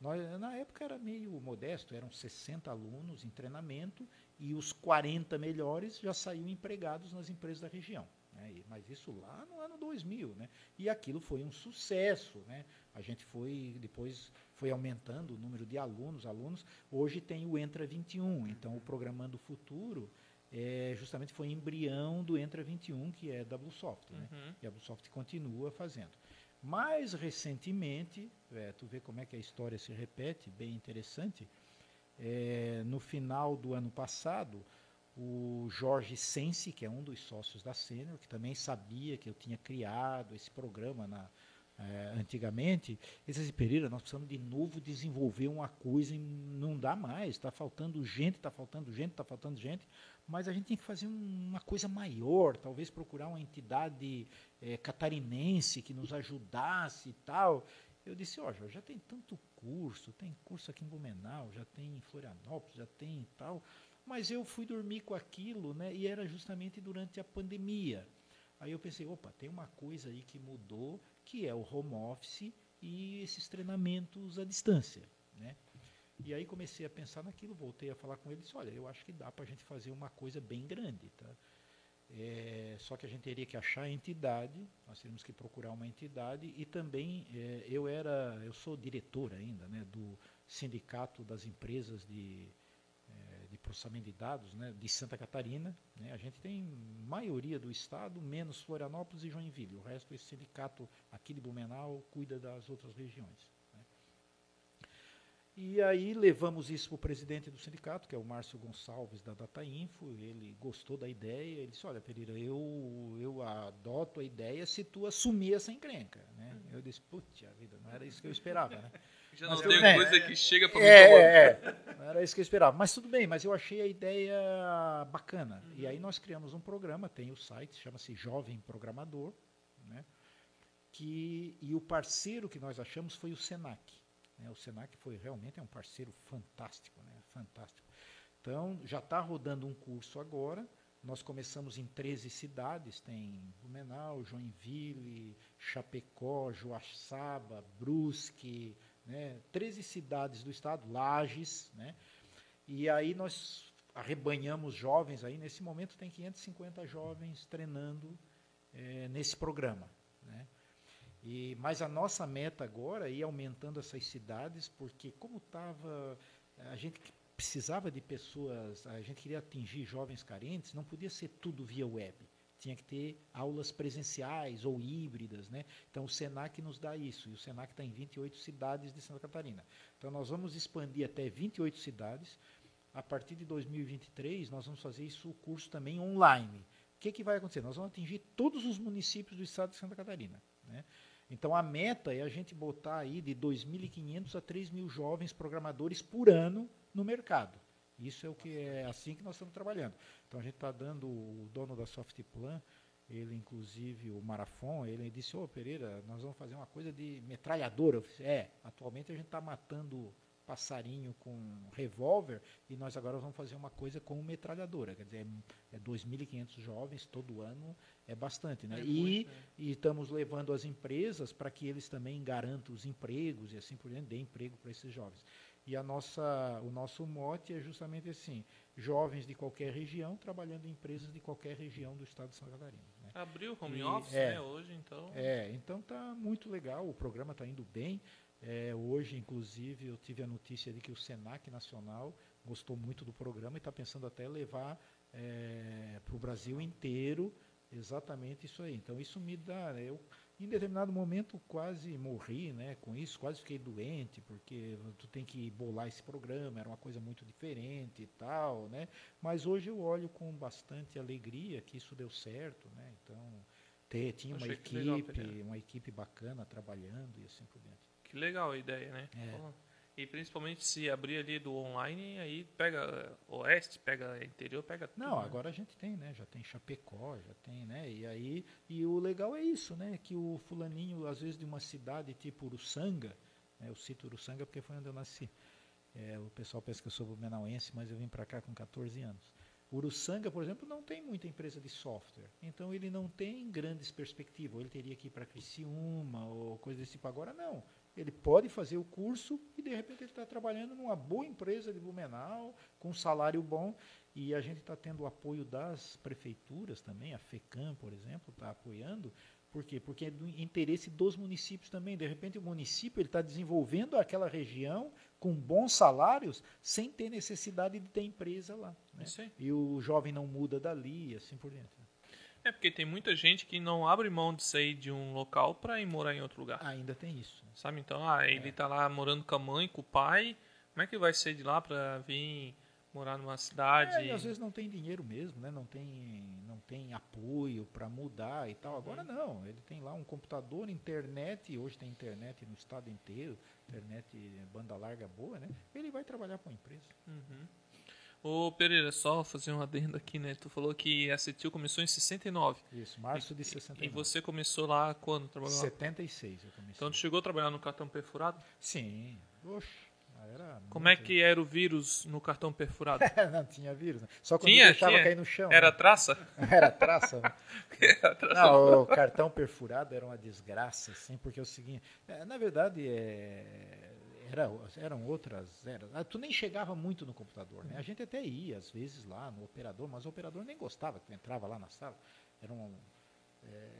nós, na época era meio modesto, eram 60 alunos em treinamento e os 40 melhores já saíam empregados nas empresas da região. Né? Mas isso lá no ano 2000. Né? E aquilo foi um sucesso. Né? A gente foi, depois foi aumentando o número de alunos, alunos. Hoje tem o Entra 21, então o Programando Futuro é, justamente foi embrião do Entra 21, que é da Bluesoft. Né? Uhum. E a Bluesoft continua fazendo. Mais recentemente, é, tu vê como é que a história se repete, bem interessante. É, no final do ano passado, o Jorge Sense, que é um dos sócios da Sênior, que também sabia que eu tinha criado esse programa na, é, antigamente, ele disse assim, Pereira, nós precisamos de novo desenvolver uma coisa e não dá mais, está faltando gente, está faltando gente, está faltando gente, mas a gente tem que fazer uma coisa maior, talvez procurar uma entidade é, catarinense que nos ajudasse e tal. Eu disse, ó, oh, já tem tanto curso, tem curso aqui em Blumenau, já tem em Florianópolis, já tem e tal, mas eu fui dormir com aquilo, né, e era justamente durante a pandemia. Aí eu pensei, opa, tem uma coisa aí que mudou, que é o home office e esses treinamentos à distância. Né? E aí comecei a pensar naquilo, voltei a falar com ele e disse, olha, eu acho que dá para a gente fazer uma coisa bem grande. Tá? É, só que a gente teria que achar a entidade, nós teríamos que procurar uma entidade e também é, eu era, eu sou diretor ainda, né, do sindicato das empresas de, é, de processamento de dados, né, de Santa Catarina. Né, a gente tem maioria do estado, menos Florianópolis e Joinville. O resto esse sindicato aqui de Blumenau cuida das outras regiões. E aí levamos isso para o presidente do sindicato, que é o Márcio Gonçalves, da Data Info. Ele gostou da ideia. Ele disse: Olha, Pereira, eu, eu adoto a ideia se tu assumir essa encrenca. Né? Uhum. Eu disse: Putz, a vida, não era isso que eu esperava. Né? Já não tem coisa que chega para é, mim. É, é, não era isso que eu esperava. Mas tudo bem, mas eu achei a ideia bacana. Uhum. E aí nós criamos um programa, tem o site, chama-se Jovem Programador. Né? Que, e o parceiro que nós achamos foi o Senac. Né? O Senac foi realmente é um parceiro fantástico, né? fantástico. Então, já está rodando um curso agora. Nós começamos em 13 cidades, tem Blumenau, Joinville, Chapecó, Joaçaba, Brusque, né? 13 cidades do estado, Lages, né? E aí nós arrebanhamos jovens aí, nesse momento tem 550 jovens treinando é, nesse programa? E, mas a nossa meta agora é ir aumentando essas cidades, porque como estava. A gente precisava de pessoas, a gente queria atingir jovens carentes, não podia ser tudo via web. Tinha que ter aulas presenciais ou híbridas. Né? Então o SENAC nos dá isso, e o SENAC está em 28 cidades de Santa Catarina. Então nós vamos expandir até 28 cidades. A partir de 2023, nós vamos fazer isso o curso também online. O que, que vai acontecer? Nós vamos atingir todos os municípios do estado de Santa Catarina. Né? Então a meta é a gente botar aí de 2.500 a 3.000 jovens programadores por ano no mercado. Isso é o que é assim que nós estamos trabalhando. Então a gente está dando o dono da Softplan, ele inclusive o Marafon, ele disse: "Ô Pereira, nós vamos fazer uma coisa de metralhadora". Disse, é, atualmente a gente está matando passarinho com revólver e nós agora vamos fazer uma coisa com metralhadora. Quer dizer, é 2.500 é jovens todo ano, é bastante. Né? É e, muito, né? e estamos levando as empresas para que eles também garantam os empregos e assim por diante, dê emprego para esses jovens. E a nossa, o nosso mote é justamente assim: jovens de qualquer região trabalhando em empresas de qualquer região do estado de Santa Catarina. Né? Abriu home e, office, é, né, hoje, então. É, então está muito legal, o programa está indo bem. É, hoje, inclusive, eu tive a notícia de que o Senac Nacional gostou muito do programa e está pensando até levar é, para o Brasil inteiro exatamente isso aí. Então, isso me dá. Né, eu, em determinado momento, quase morri né, com isso, quase fiquei doente, porque tu tem que bolar esse programa, era uma coisa muito diferente e tal. Né? Mas hoje eu olho com bastante alegria que isso deu certo. Né? Então, ter, tinha uma equipe, legal, uma equipe bacana trabalhando e assim por diante. Que legal a ideia, né? É. E principalmente se abrir ali do online, aí pega oeste, pega interior, pega tudo. Não, né? agora a gente tem, né? Já tem Chapecó, já tem, né? E aí, e o legal é isso, né? Que o fulaninho, às vezes, de uma cidade tipo Uruçanga, né? eu cito Uruçanga porque foi onde eu nasci. É, o pessoal pensa que eu sou blumenauense, mas eu vim para cá com 14 anos. Uruçanga, por exemplo, não tem muita empresa de software, então ele não tem grandes perspectivas. Ou ele teria que ir para Criciúma ou coisa desse tipo. Agora não. Ele pode fazer o curso e de repente ele está trabalhando numa boa empresa de Blumenau, com um salário bom. E a gente está tendo o apoio das prefeituras também, a FECAM, por exemplo, está apoiando. Por quê? Porque é do interesse dos municípios também. De repente o município está desenvolvendo aquela região com bons salários sem ter necessidade de ter empresa lá. Né? E o jovem não muda dali assim por diante. É porque tem muita gente que não abre mão de sair de um local para ir morar em outro lugar. Ainda tem isso. Sabe? Então, ah, ele é. tá lá morando com a mãe, com o pai. Como é que vai sair de lá para vir morar numa cidade? É, e às vezes não tem dinheiro mesmo, né? Não tem, não tem apoio para mudar e tal. Agora uhum. não, ele tem lá um computador, internet, hoje tem internet no estado inteiro, internet banda larga boa, né? Ele vai trabalhar para uma empresa. Uhum. Ô Pereira, só fazer um adendo aqui, né? Tu falou que a CETIL começou em 69. Isso, março de 69. E você começou lá quando? Trabalhou 76 eu comecei. Então tu chegou a trabalhar no cartão perfurado? Sim. Oxe, era Como é que era o vírus no cartão perfurado? não tinha vírus. Né? Só quando Tinha, deixava tinha. cair no chão. Era né? traça? Era traça. né? Era traça. Não, o cartão perfurado era uma desgraça, assim, porque é o seguinte, é, na verdade, é, era, eram outras eras. Ah, Tu nem chegava muito no computador, né? A gente até ia, às vezes, lá no operador, mas o operador nem gostava tu entrava lá na sala. Era, um,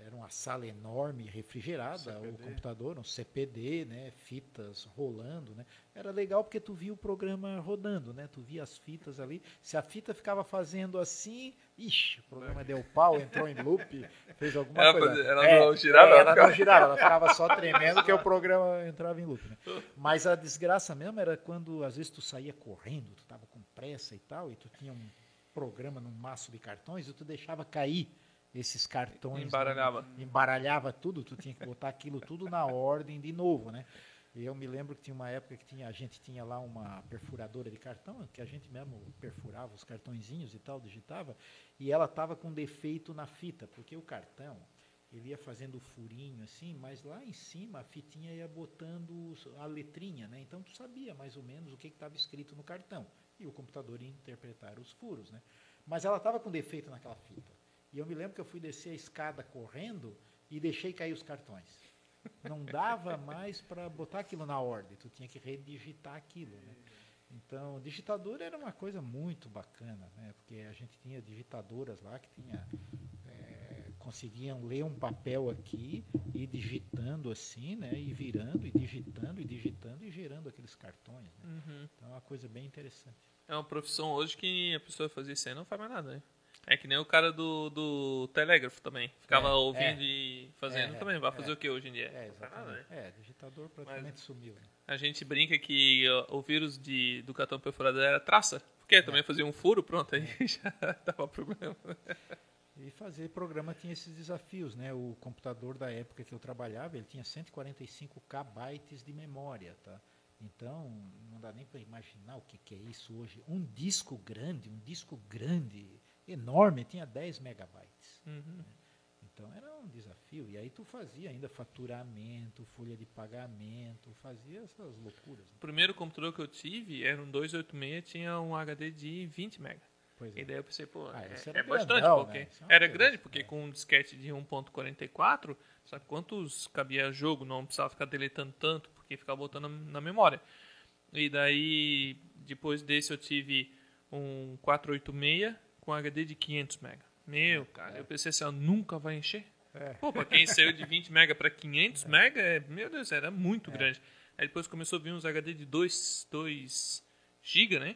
era uma sala enorme, refrigerada, o CPD. computador, um CPD, né? Fitas rolando, né? Era legal porque tu via o programa rodando, né? Tu via as fitas ali. Se a fita ficava fazendo assim, ixi, o programa deu pau, entrou em loop, fez alguma Ela coisa. ela não girava, é, ela ela ficava- não girava, ela ficava só tremendo que o programa entrava em loop. Né? Mas a desgraça mesmo era quando às vezes tu saía correndo, tu tava com pressa e tal, e tu tinha um programa num maço de cartões e tu deixava cair esses cartões. né? Embaralhava. Embaralhava tudo, tu tinha que botar aquilo tudo na ordem de novo, né? Eu me lembro que tinha uma época que tinha, a gente tinha lá uma perfuradora de cartão, que a gente mesmo perfurava os cartõezinhos e tal, digitava, e ela estava com defeito na fita, porque o cartão, ele ia fazendo o furinho assim, mas lá em cima a fitinha ia botando a letrinha, né? Então tu sabia mais ou menos o que estava escrito no cartão. E o computador ia interpretar os furos, né? Mas ela estava com defeito naquela fita. E eu me lembro que eu fui descer a escada correndo e deixei cair os cartões. Não dava mais para botar aquilo na ordem, tu tinha que redigitar aquilo, né? Então, digitador era uma coisa muito bacana, né? Porque a gente tinha digitadoras lá que tinha é, conseguiam ler um papel aqui e digitando assim, né? E virando e digitando e digitando e gerando aqueles cartões. Né? Uhum. Então é uma coisa bem interessante. É uma profissão hoje que a pessoa fazia isso aí não faz mais nada, né? É que nem o cara do, do telégrafo também. Ficava É, ouvindo é. e fazendo É, também. Vai fazer é. o que hoje em dia? É, exatamente. É, digitador praticamente sumiu. Né? A gente brinca que ó, o vírus de, do cartão perfurado era traça. Porque também fazia um furo, pronto, aí já dava problema. E fazer programa tinha esses desafios, né? O computador da época que eu trabalhava, ele tinha 145 KB de memória, tá? Então, não dá nem para imaginar o que, que é isso hoje. Um disco grande, um disco grande, enorme, tinha 10 megabytes. Uhum. Então era um desafio. E aí tu fazia ainda faturamento, folha de pagamento, fazia essas loucuras. né? O primeiro computador que eu tive era um 286, tinha um HD de 20 MB. Pois E é. daí eu pensei, pô, Ah, é, é bastante, grandão, porque né? É era coisa, grande, porque é. com um disquete de 1.44, sabe quantos cabia jogo, não precisava ficar deletando tanto, porque ficava botando na memória. E daí, depois desse eu tive um 486 com HD de 500 MB. Meu, cara, eu pensei assim, ó, nunca vai encher. É. Pô, pra quem saiu de 20 MB para 500 MB, é, meu Deus, era muito grande. Aí depois começou a vir uns HD de 2, 2 GB, né?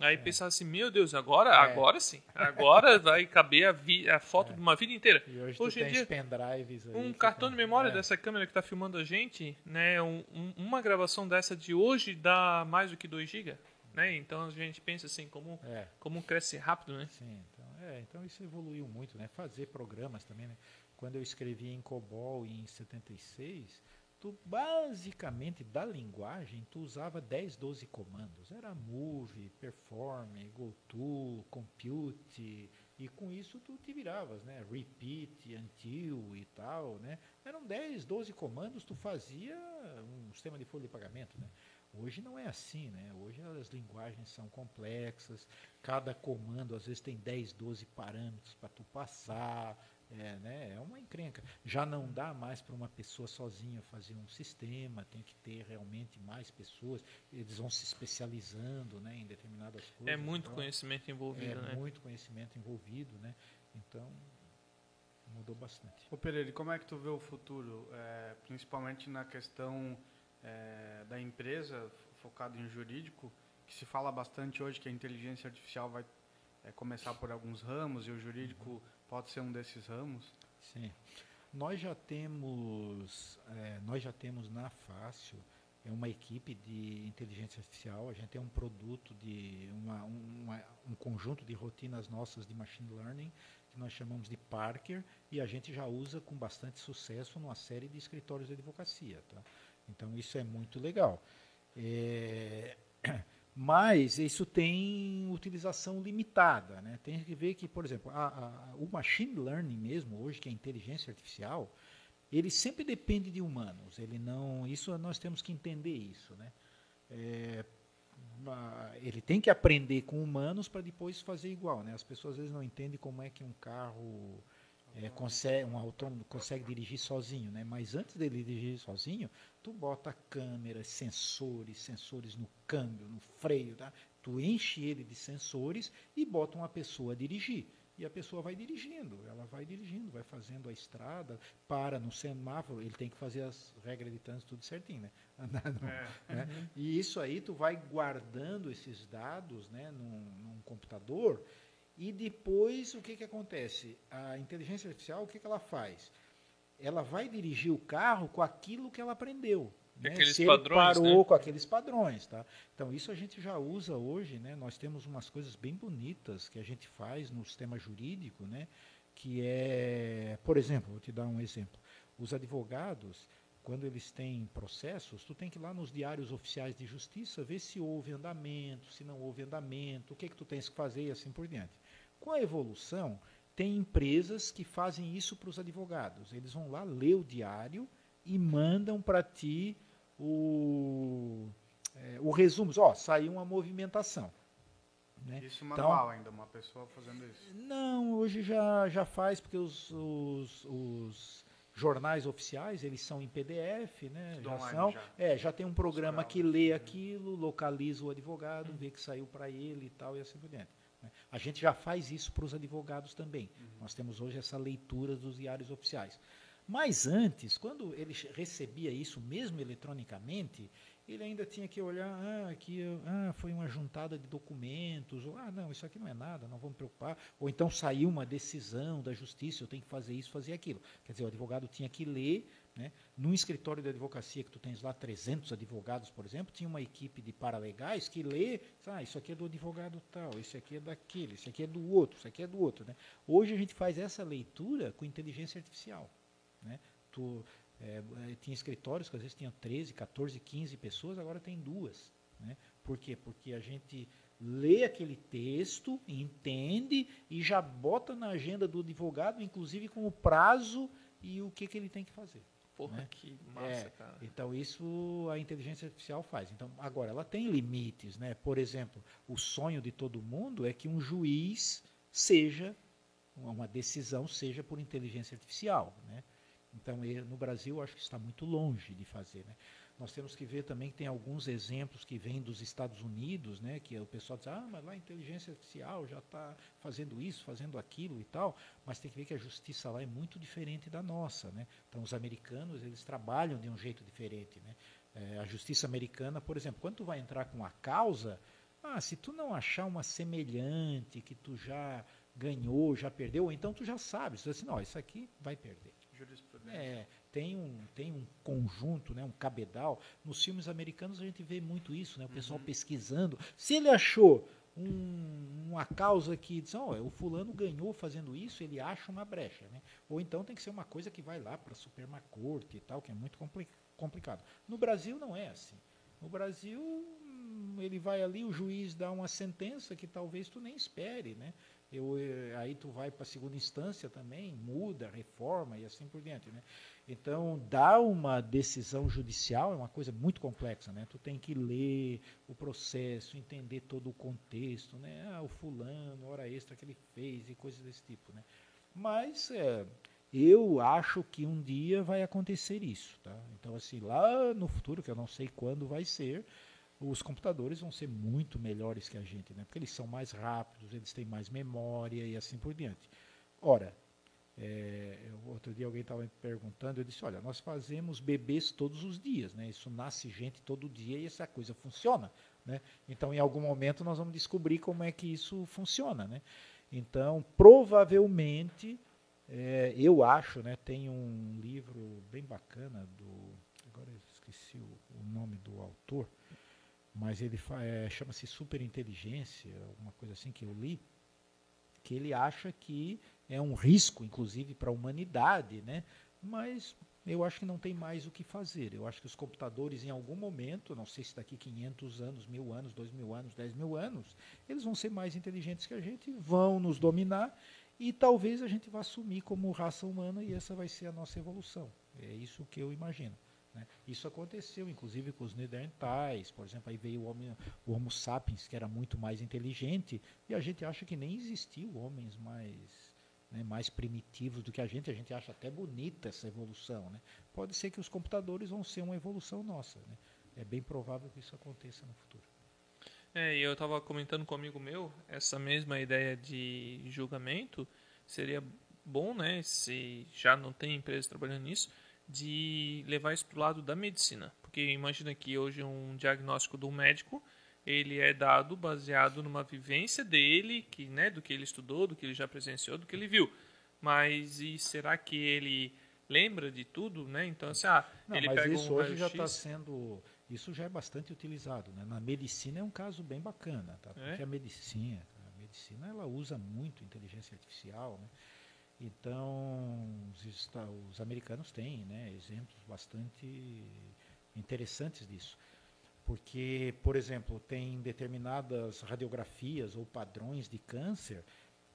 Aí pensava assim, meu Deus, agora, É. agora sim. Agora vai caber a, vi- a foto de uma vida inteira. E hoje, Hoje em dia, pendrives um cartão de memória é. dessa câmera que está filmando a gente, né? um- um- uma gravação dessa de hoje dá mais do que 2 GB. Né? Então a gente pensa assim, como, É. como cresce rápido, né? Sim, então, é, então isso evoluiu muito, né? Fazer programas também, né? Quando eu escrevi em COBOL em 76, tu basicamente da linguagem tu usava 10, 12 comandos. Era move, perform, goto, compute, e com isso tu te viravas, né? Repeat, until e tal, né? Eram 10, 12 comandos, tu fazia um sistema de folha de pagamento, né? Hoje não é assim, né? Hoje as linguagens são complexas, cada comando às vezes tem 10, 12 parâmetros para tu passar, é, né? é uma encrenca. Já não dá mais para uma pessoa sozinha fazer um sistema, tem que ter realmente mais pessoas, eles vão se especializando né, em determinadas coisas. É muito então, conhecimento envolvido, é né? muito conhecimento envolvido, né? Então mudou bastante. Ô Pereira, como é que tu vê o futuro, é, principalmente na questão é, da empresa f- focada em jurídico, que se fala bastante hoje que a inteligência artificial vai é, começar por alguns ramos e o jurídico pode ser um desses ramos? Sim. Nós já temos, é, nós já temos na Fácil é uma equipe de inteligência artificial. A gente tem um produto de uma, uma- um conjunto de rotinas nossas de machine learning que nós chamamos de Parker e a gente já usa com bastante sucesso numa série de escritórios de advocacia. Tá? Então isso é muito legal. É, mas isso tem utilização limitada. Né? Tem que ver que, por exemplo, a- a- o machine learning mesmo, hoje, que é a inteligência artificial, ele sempre depende de humanos. Ele não, isso nós temos que entender isso. Né? É, ele tem que aprender com humanos para depois fazer igual. Né? As pessoas às vezes não entendem como é que um carro é, consegue, um autônomo consegue dirigir sozinho, né? Mas antes dele dirigir sozinho, tu bota câmeras, sensores, sensores no câmbio, no freio, tá? Tu enche ele de sensores e bota uma pessoa a dirigir. E a pessoa vai dirigindo, ela vai dirigindo, vai fazendo a estrada, para no semáforo, ele tem que fazer as regras de trânsito tudo certinho, né? Andar no, é. né? E isso aí tu vai guardando esses dados, né, num, num computador e depois, o que, que acontece? A inteligência artificial, o que, que ela faz? Ela vai dirigir o carro com aquilo que ela aprendeu. Né? Aqueles Se padrões, parou né? com aqueles padrões, tá? Então isso a gente já usa hoje, né? Nós temos umas coisas bem bonitas que a gente faz no sistema jurídico, né? Que é, por exemplo, vou te dar um exemplo. Os advogados, quando eles têm processos, tu tem que ir lá nos diários oficiais de justiça ver se houve andamento, se não houve andamento, o que que tu tens que fazer e assim por diante. Com a evolução, tem empresas que fazem isso para os advogados. Eles vão lá ler o diário e mandam para ti o, é, o resumo. Ó, saiu uma movimentação. Né? Isso manual então, ainda, uma pessoa fazendo isso? Não, hoje já, já faz, porque os, os, os jornais oficiais, eles são em PDF, né? já são. Já. É, já tem um programa que lê aquilo, localiza o advogado, hum. vê que saiu para ele e tal, e assim por diante. Né? A gente já faz isso para os advogados também. Uhum. Nós temos hoje essa leitura dos diários oficiais. Mas antes, quando ele recebia isso, mesmo eletronicamente, ele ainda tinha que olhar, ah, aqui ah, foi uma juntada de documentos, ou ah, não, isso aqui não é nada, não vamos preocupar. Ou então saiu uma decisão da justiça, eu tenho que fazer isso, fazer aquilo. Quer dizer, o advogado tinha que ler, né? Num escritório de advocacia que tu tens lá 300 advogados, por exemplo, tinha uma equipe de paralegais que lê, ah, isso aqui é do advogado tal, isso aqui é daquele, isso aqui é do outro, isso aqui é do outro. Né? Hoje a gente faz essa leitura com inteligência artificial. Né? Tu, é, tinha escritórios que às vezes tinham 13, 14, 15 pessoas, agora tem duas. Né? Por quê? Porque a gente lê aquele texto, entende e já bota na agenda do advogado, inclusive com o prazo e o que, que ele tem que fazer. Porra, né? que massa, é, cara. Então isso a inteligência artificial faz. Então agora ela tem limites, né? Por exemplo, o sonho de todo mundo é que um juiz seja uma decisão seja por inteligência artificial, né? Então, no Brasil, acho que está muito longe de fazer. Né? Nós temos que ver também que tem alguns exemplos que vêm dos Estados Unidos, né, que o pessoal diz, ah, mas lá a inteligência artificial já está fazendo isso, fazendo aquilo e tal, mas tem que ver que a justiça lá é muito diferente da nossa. Né? Então, os americanos, eles trabalham de um jeito diferente. Né? É, a justiça americana, por exemplo, quando tu vai entrar com a causa, ah, se tu não achar uma semelhante que tu já ganhou, já perdeu, ou então tu já sabe, tu diz assim, não, isso aqui vai perder. Jurisprudência. É, tem um, tem um conjunto, né, um cabedal. Nos filmes americanos a gente vê muito isso, né, o pessoal uhum. pesquisando. Se ele achou um, uma causa que diz, oh, o fulano ganhou fazendo isso, ele acha uma brecha. Né? Ou então tem que ser uma coisa que vai lá para a Suprema Corte e tal, que é muito compli complicado. No Brasil não é assim. No Brasil, hum, ele vai ali, o juiz dá uma sentença que talvez tu nem espere, né? Eu, eh, aí tu vai para segunda instância também, muda, reforma e assim por diante. Né? Então, dar uma decisão judicial é uma coisa muito complexa. Né? Tu tem que ler o processo, entender todo o contexto, né? ah, o fulano, hora extra que ele fez e coisas desse tipo. Né? Mas é, eu acho que um dia vai acontecer isso. Tá? Então, assim, lá no futuro, que eu não sei quando vai ser, os computadores vão ser muito melhores que a gente, né? porque eles são mais rápidos, eles têm mais memória e assim por diante. Ora, é, outro dia alguém estava me perguntando, eu disse, olha, nós fazemos bebês todos os dias, né? isso nasce gente todo dia e essa coisa funciona. Né? Então, em algum momento, nós vamos descobrir como é que isso funciona. Né? Então, provavelmente, é, eu acho, né, tem um livro bem bacana do. Agora eu esqueci o, o nome do autor mas ele é, chama-se superinteligência, uma coisa assim que eu li, que ele acha que é um risco, inclusive, para a humanidade, né? mas eu acho que não tem mais o que fazer. Eu acho que os computadores, em algum momento, não sei se daqui 500 anos, mil anos, dois mil anos, dez mil anos, eles vão ser mais inteligentes que a gente, vão nos dominar e talvez a gente vá assumir como raça humana e essa vai ser a nossa evolução. É isso que eu imagino. Né? Isso aconteceu, inclusive, com os neandertais, por exemplo, aí veio o, homem, o Homo sapiens, que era muito mais inteligente, e a gente acha que nem existiu homens mais, né, mais primitivos do que a gente, a gente acha até bonita essa evolução. Né? Pode ser que os computadores vão ser uma evolução nossa. Né? É bem provável que isso aconteça no futuro. É, e eu estava comentando com um amigo meu, essa mesma ideia de julgamento seria bom, né, se já não tem empresa trabalhando nisso, de levar isso para o lado da medicina. Porque imagina que hoje um diagnóstico do médico ele é dado baseado numa vivência dele, que, né, do que ele estudou, do que ele já presenciou, do que ele viu. Mas e será que ele lembra de tudo, né? Então assim, ah, Não, ele mas pega isso um hoje já está sendo, isso já é bastante utilizado, né? Na medicina é um caso bem bacana, tá? Porque É? a medicina, a medicina ela usa muito inteligência artificial, né? Então os, os americanos têm, né? Exemplos bastante interessantes disso. Porque, por exemplo, tem determinadas radiografias ou padrões de câncer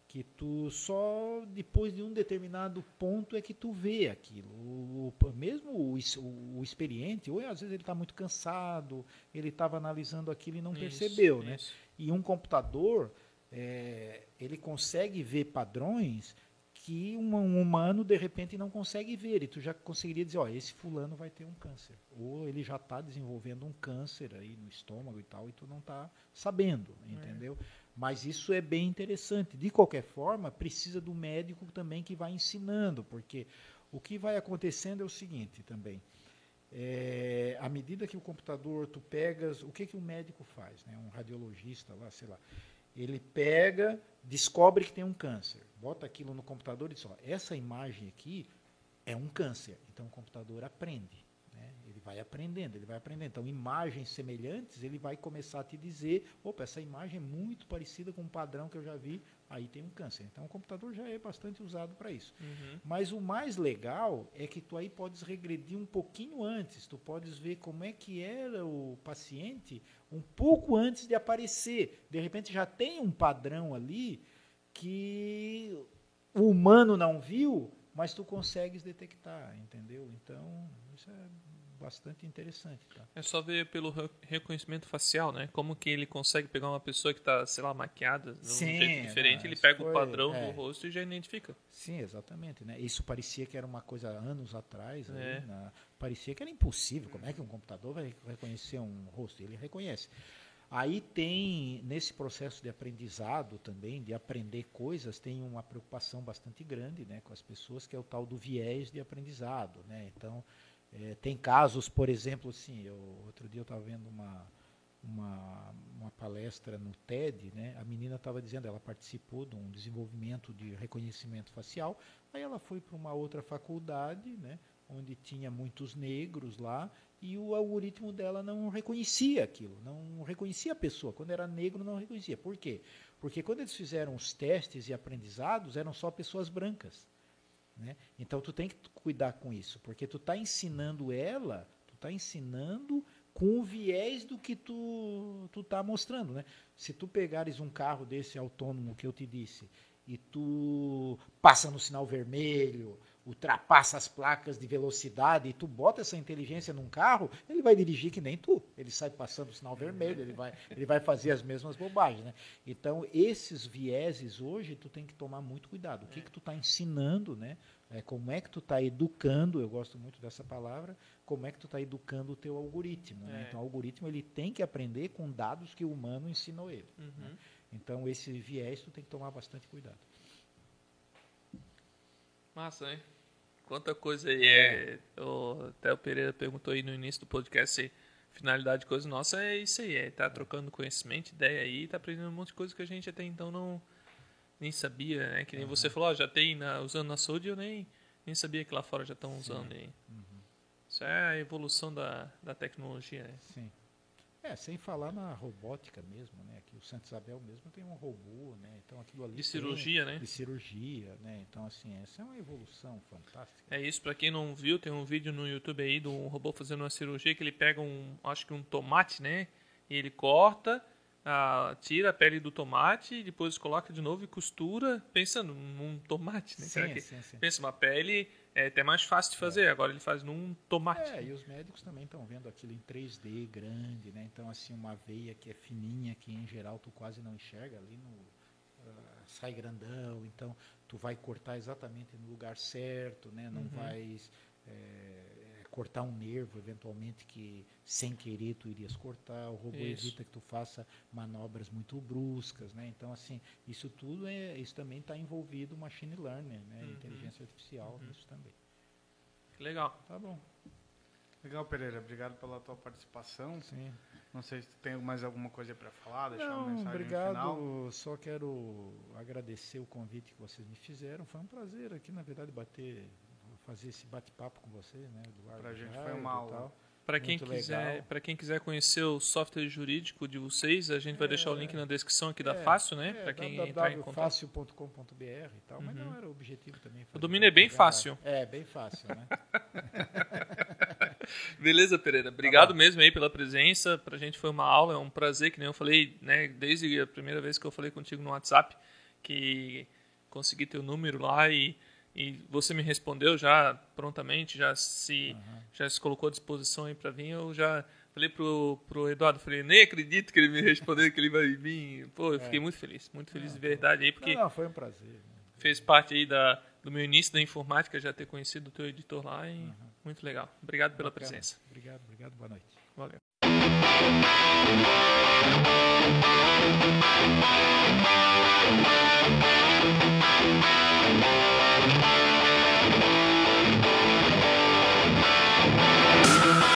que tu só depois de um determinado ponto é que tu vê aquilo. O, mesmo o, o- o experiente, ou às vezes ele está muito cansado, ele estava analisando aquilo e não Isso, percebeu, né? isso. E um computador, é, ele consegue ver padrões que um, um humano de repente não consegue ver. E tu já conseguiria dizer, ó, esse fulano vai ter um câncer. Ou ele já está desenvolvendo um câncer aí no estômago e tal, e tu não está sabendo, entendeu? Mas isso é bem interessante. De qualquer forma, precisa do médico também que vai ensinando, porque o que vai acontecendo é o seguinte também. É, à medida que o computador, tu pegas, o que, que o médico faz? Né? Um radiologista lá, sei lá, ele pega, descobre que tem um câncer, bota aquilo no computador e diz, ó, essa imagem aqui é um câncer. Então o computador aprende. Né? Ele vai aprendendo, ele vai aprendendo. Então, imagens semelhantes, ele vai começar a te dizer, opa, essa imagem é muito parecida com um padrão que eu já vi, aí tem um câncer. Então o computador já é bastante usado para isso. Uhum. Mas o mais legal é que tu aí podes regredir um pouquinho antes, tu podes ver como é que era o paciente um pouco antes de aparecer. De repente já tem um padrão ali que o humano não viu, mas tu consegues detectar, entendeu? Então, isso é bastante interessante, tá? É só ver pelo re- reconhecimento facial, né? Como que ele consegue pegar uma pessoa que está, sei lá, maquiada de um jeito diferente, não, ele pega foi- o padrão é. do rosto e já identifica. Sim, exatamente, né? Isso parecia que era uma coisa anos atrás, É. na- parecia que era impossível. Como é que um computador vai reconhecer um rosto? Ele reconhece. Aí tem, nesse processo de aprendizado também, de aprender coisas, tem uma preocupação bastante grande né, com as pessoas, que é o tal do viés de aprendizado. Né? Então, eh, tem casos, por exemplo, assim, eu, outro dia eu estava vendo uma, uma, uma palestra no TED, né? a menina estava dizendo, ela participou de um desenvolvimento de reconhecimento facial, aí ela foi para uma outra faculdade, né? onde tinha muitos negros lá, e o algoritmo dela não reconhecia aquilo, não reconhecia a pessoa. Quando era negro, não reconhecia. Por quê? Porque quando eles fizeram os testes e aprendizados, eram só pessoas brancas. Né? Então tu tem que cuidar com isso, porque tu está ensinando ela, tu está ensinando com o viés do que tu tu está mostrando, né? Se tu pegares um carro desse autônomo que eu te disse e tu passa no sinal vermelho, ultrapassa as placas de velocidade e tu bota essa inteligência num carro, ele vai dirigir que nem tu. Ele sai passando o sinal vermelho, ele vai, ele vai fazer as mesmas bobagens, né? Então, esses vieses hoje tu tem que tomar muito cuidado. O que que tu está ensinando, né? É, como é que tu está educando, eu gosto muito dessa palavra, como é que tu está educando o teu algoritmo. Né? É. Então, o algoritmo ele tem que aprender com dados que o humano ensinou ele. Uhum. Então, esse viés tu tem que tomar bastante cuidado. Massa, hein? Quanta coisa aí é. o- até o Pereira perguntou aí no início do podcast se finalidade de coisa nossa é isso aí, é tá trocando conhecimento, ideia aí, tá aprendendo um monte de coisa que a gente até então não nem sabia, né? Que nem você falou, ó, já tem na, usando na saúde, eu nem, nem sabia que lá fora já estão usando aí. Isso é a evolução da, da tecnologia, né? Sim. É, sem falar na robótica mesmo, né? Que o Santa Isabel mesmo tem um robô, né? Então aquilo ali De tem- cirurgia, né? De cirurgia, né? Então assim, essa é uma evolução fantástica. É isso, pra quem não viu, tem um vídeo no YouTube aí de um robô fazendo uma cirurgia que ele pega um, acho que um tomate, né? E ele corta, ah, tira a pele do tomate, e depois coloca de novo e costura, pensando num tomate, né? Sim, que- sim, sim. Pensa, uma pele é até mais fácil de fazer. É. Agora ele faz num tomate. É, e os médicos também estão vendo aquilo em 3D grande, né? Então, assim, uma veia que é fininha, que em geral tu quase não enxerga ali no. Uh, sai grandão, então tu vai cortar exatamente no lugar certo, né? Não uhum. vais. É, cortar um nervo, eventualmente, que sem querer tu irias cortar. O robô isso. evita que tu faça manobras muito bruscas, né? Então, assim, isso tudo é, isso também está envolvido machine learning, né? Uhum. Inteligência artificial uhum. nisso também. Legal. Tá bom. Legal, Pereira. Obrigado pela tua participação. Sim. Não sei se tu tem mais alguma coisa para falar, deixar Não, uma mensagem obrigado. final. Só quero agradecer o convite que vocês me fizeram. Foi um prazer aqui, na verdade, bater fazer esse bate-papo com você, né, Eduardo? Pra gente foi uma aula. Para quem quiser, para quem quiser conhecer o software jurídico de vocês, a gente vai é, deixar o link na descrição aqui da é, Fácil, né? É, para quem entrar em contato. fácil.com.br e tal, uhum. mas não era o objetivo também. O domínio é bem fácil. É, bem fácil, né? Beleza, Pereira. Obrigado tá mesmo aí pela presença. Para a gente foi uma aula, é um prazer, que nem eu falei, né, desde a primeira vez que eu falei contigo no WhatsApp, que consegui teu número lá e e você me respondeu já prontamente, já se uhum. já se colocou à disposição aí para vir, eu já falei pro pro Eduardo, falei, nem acredito que ele me respondeu que ele vai vir. Pô, eu é. fiquei muito feliz, muito feliz de verdade aí, porque não, não, foi um prazer. Né? Fez parte aí da do meu início da informática, já ter conhecido o teu editor lá e uhum. muito legal. Obrigado pela Bacana. presença. Obrigado, obrigado, boa noite. Valeu. Thank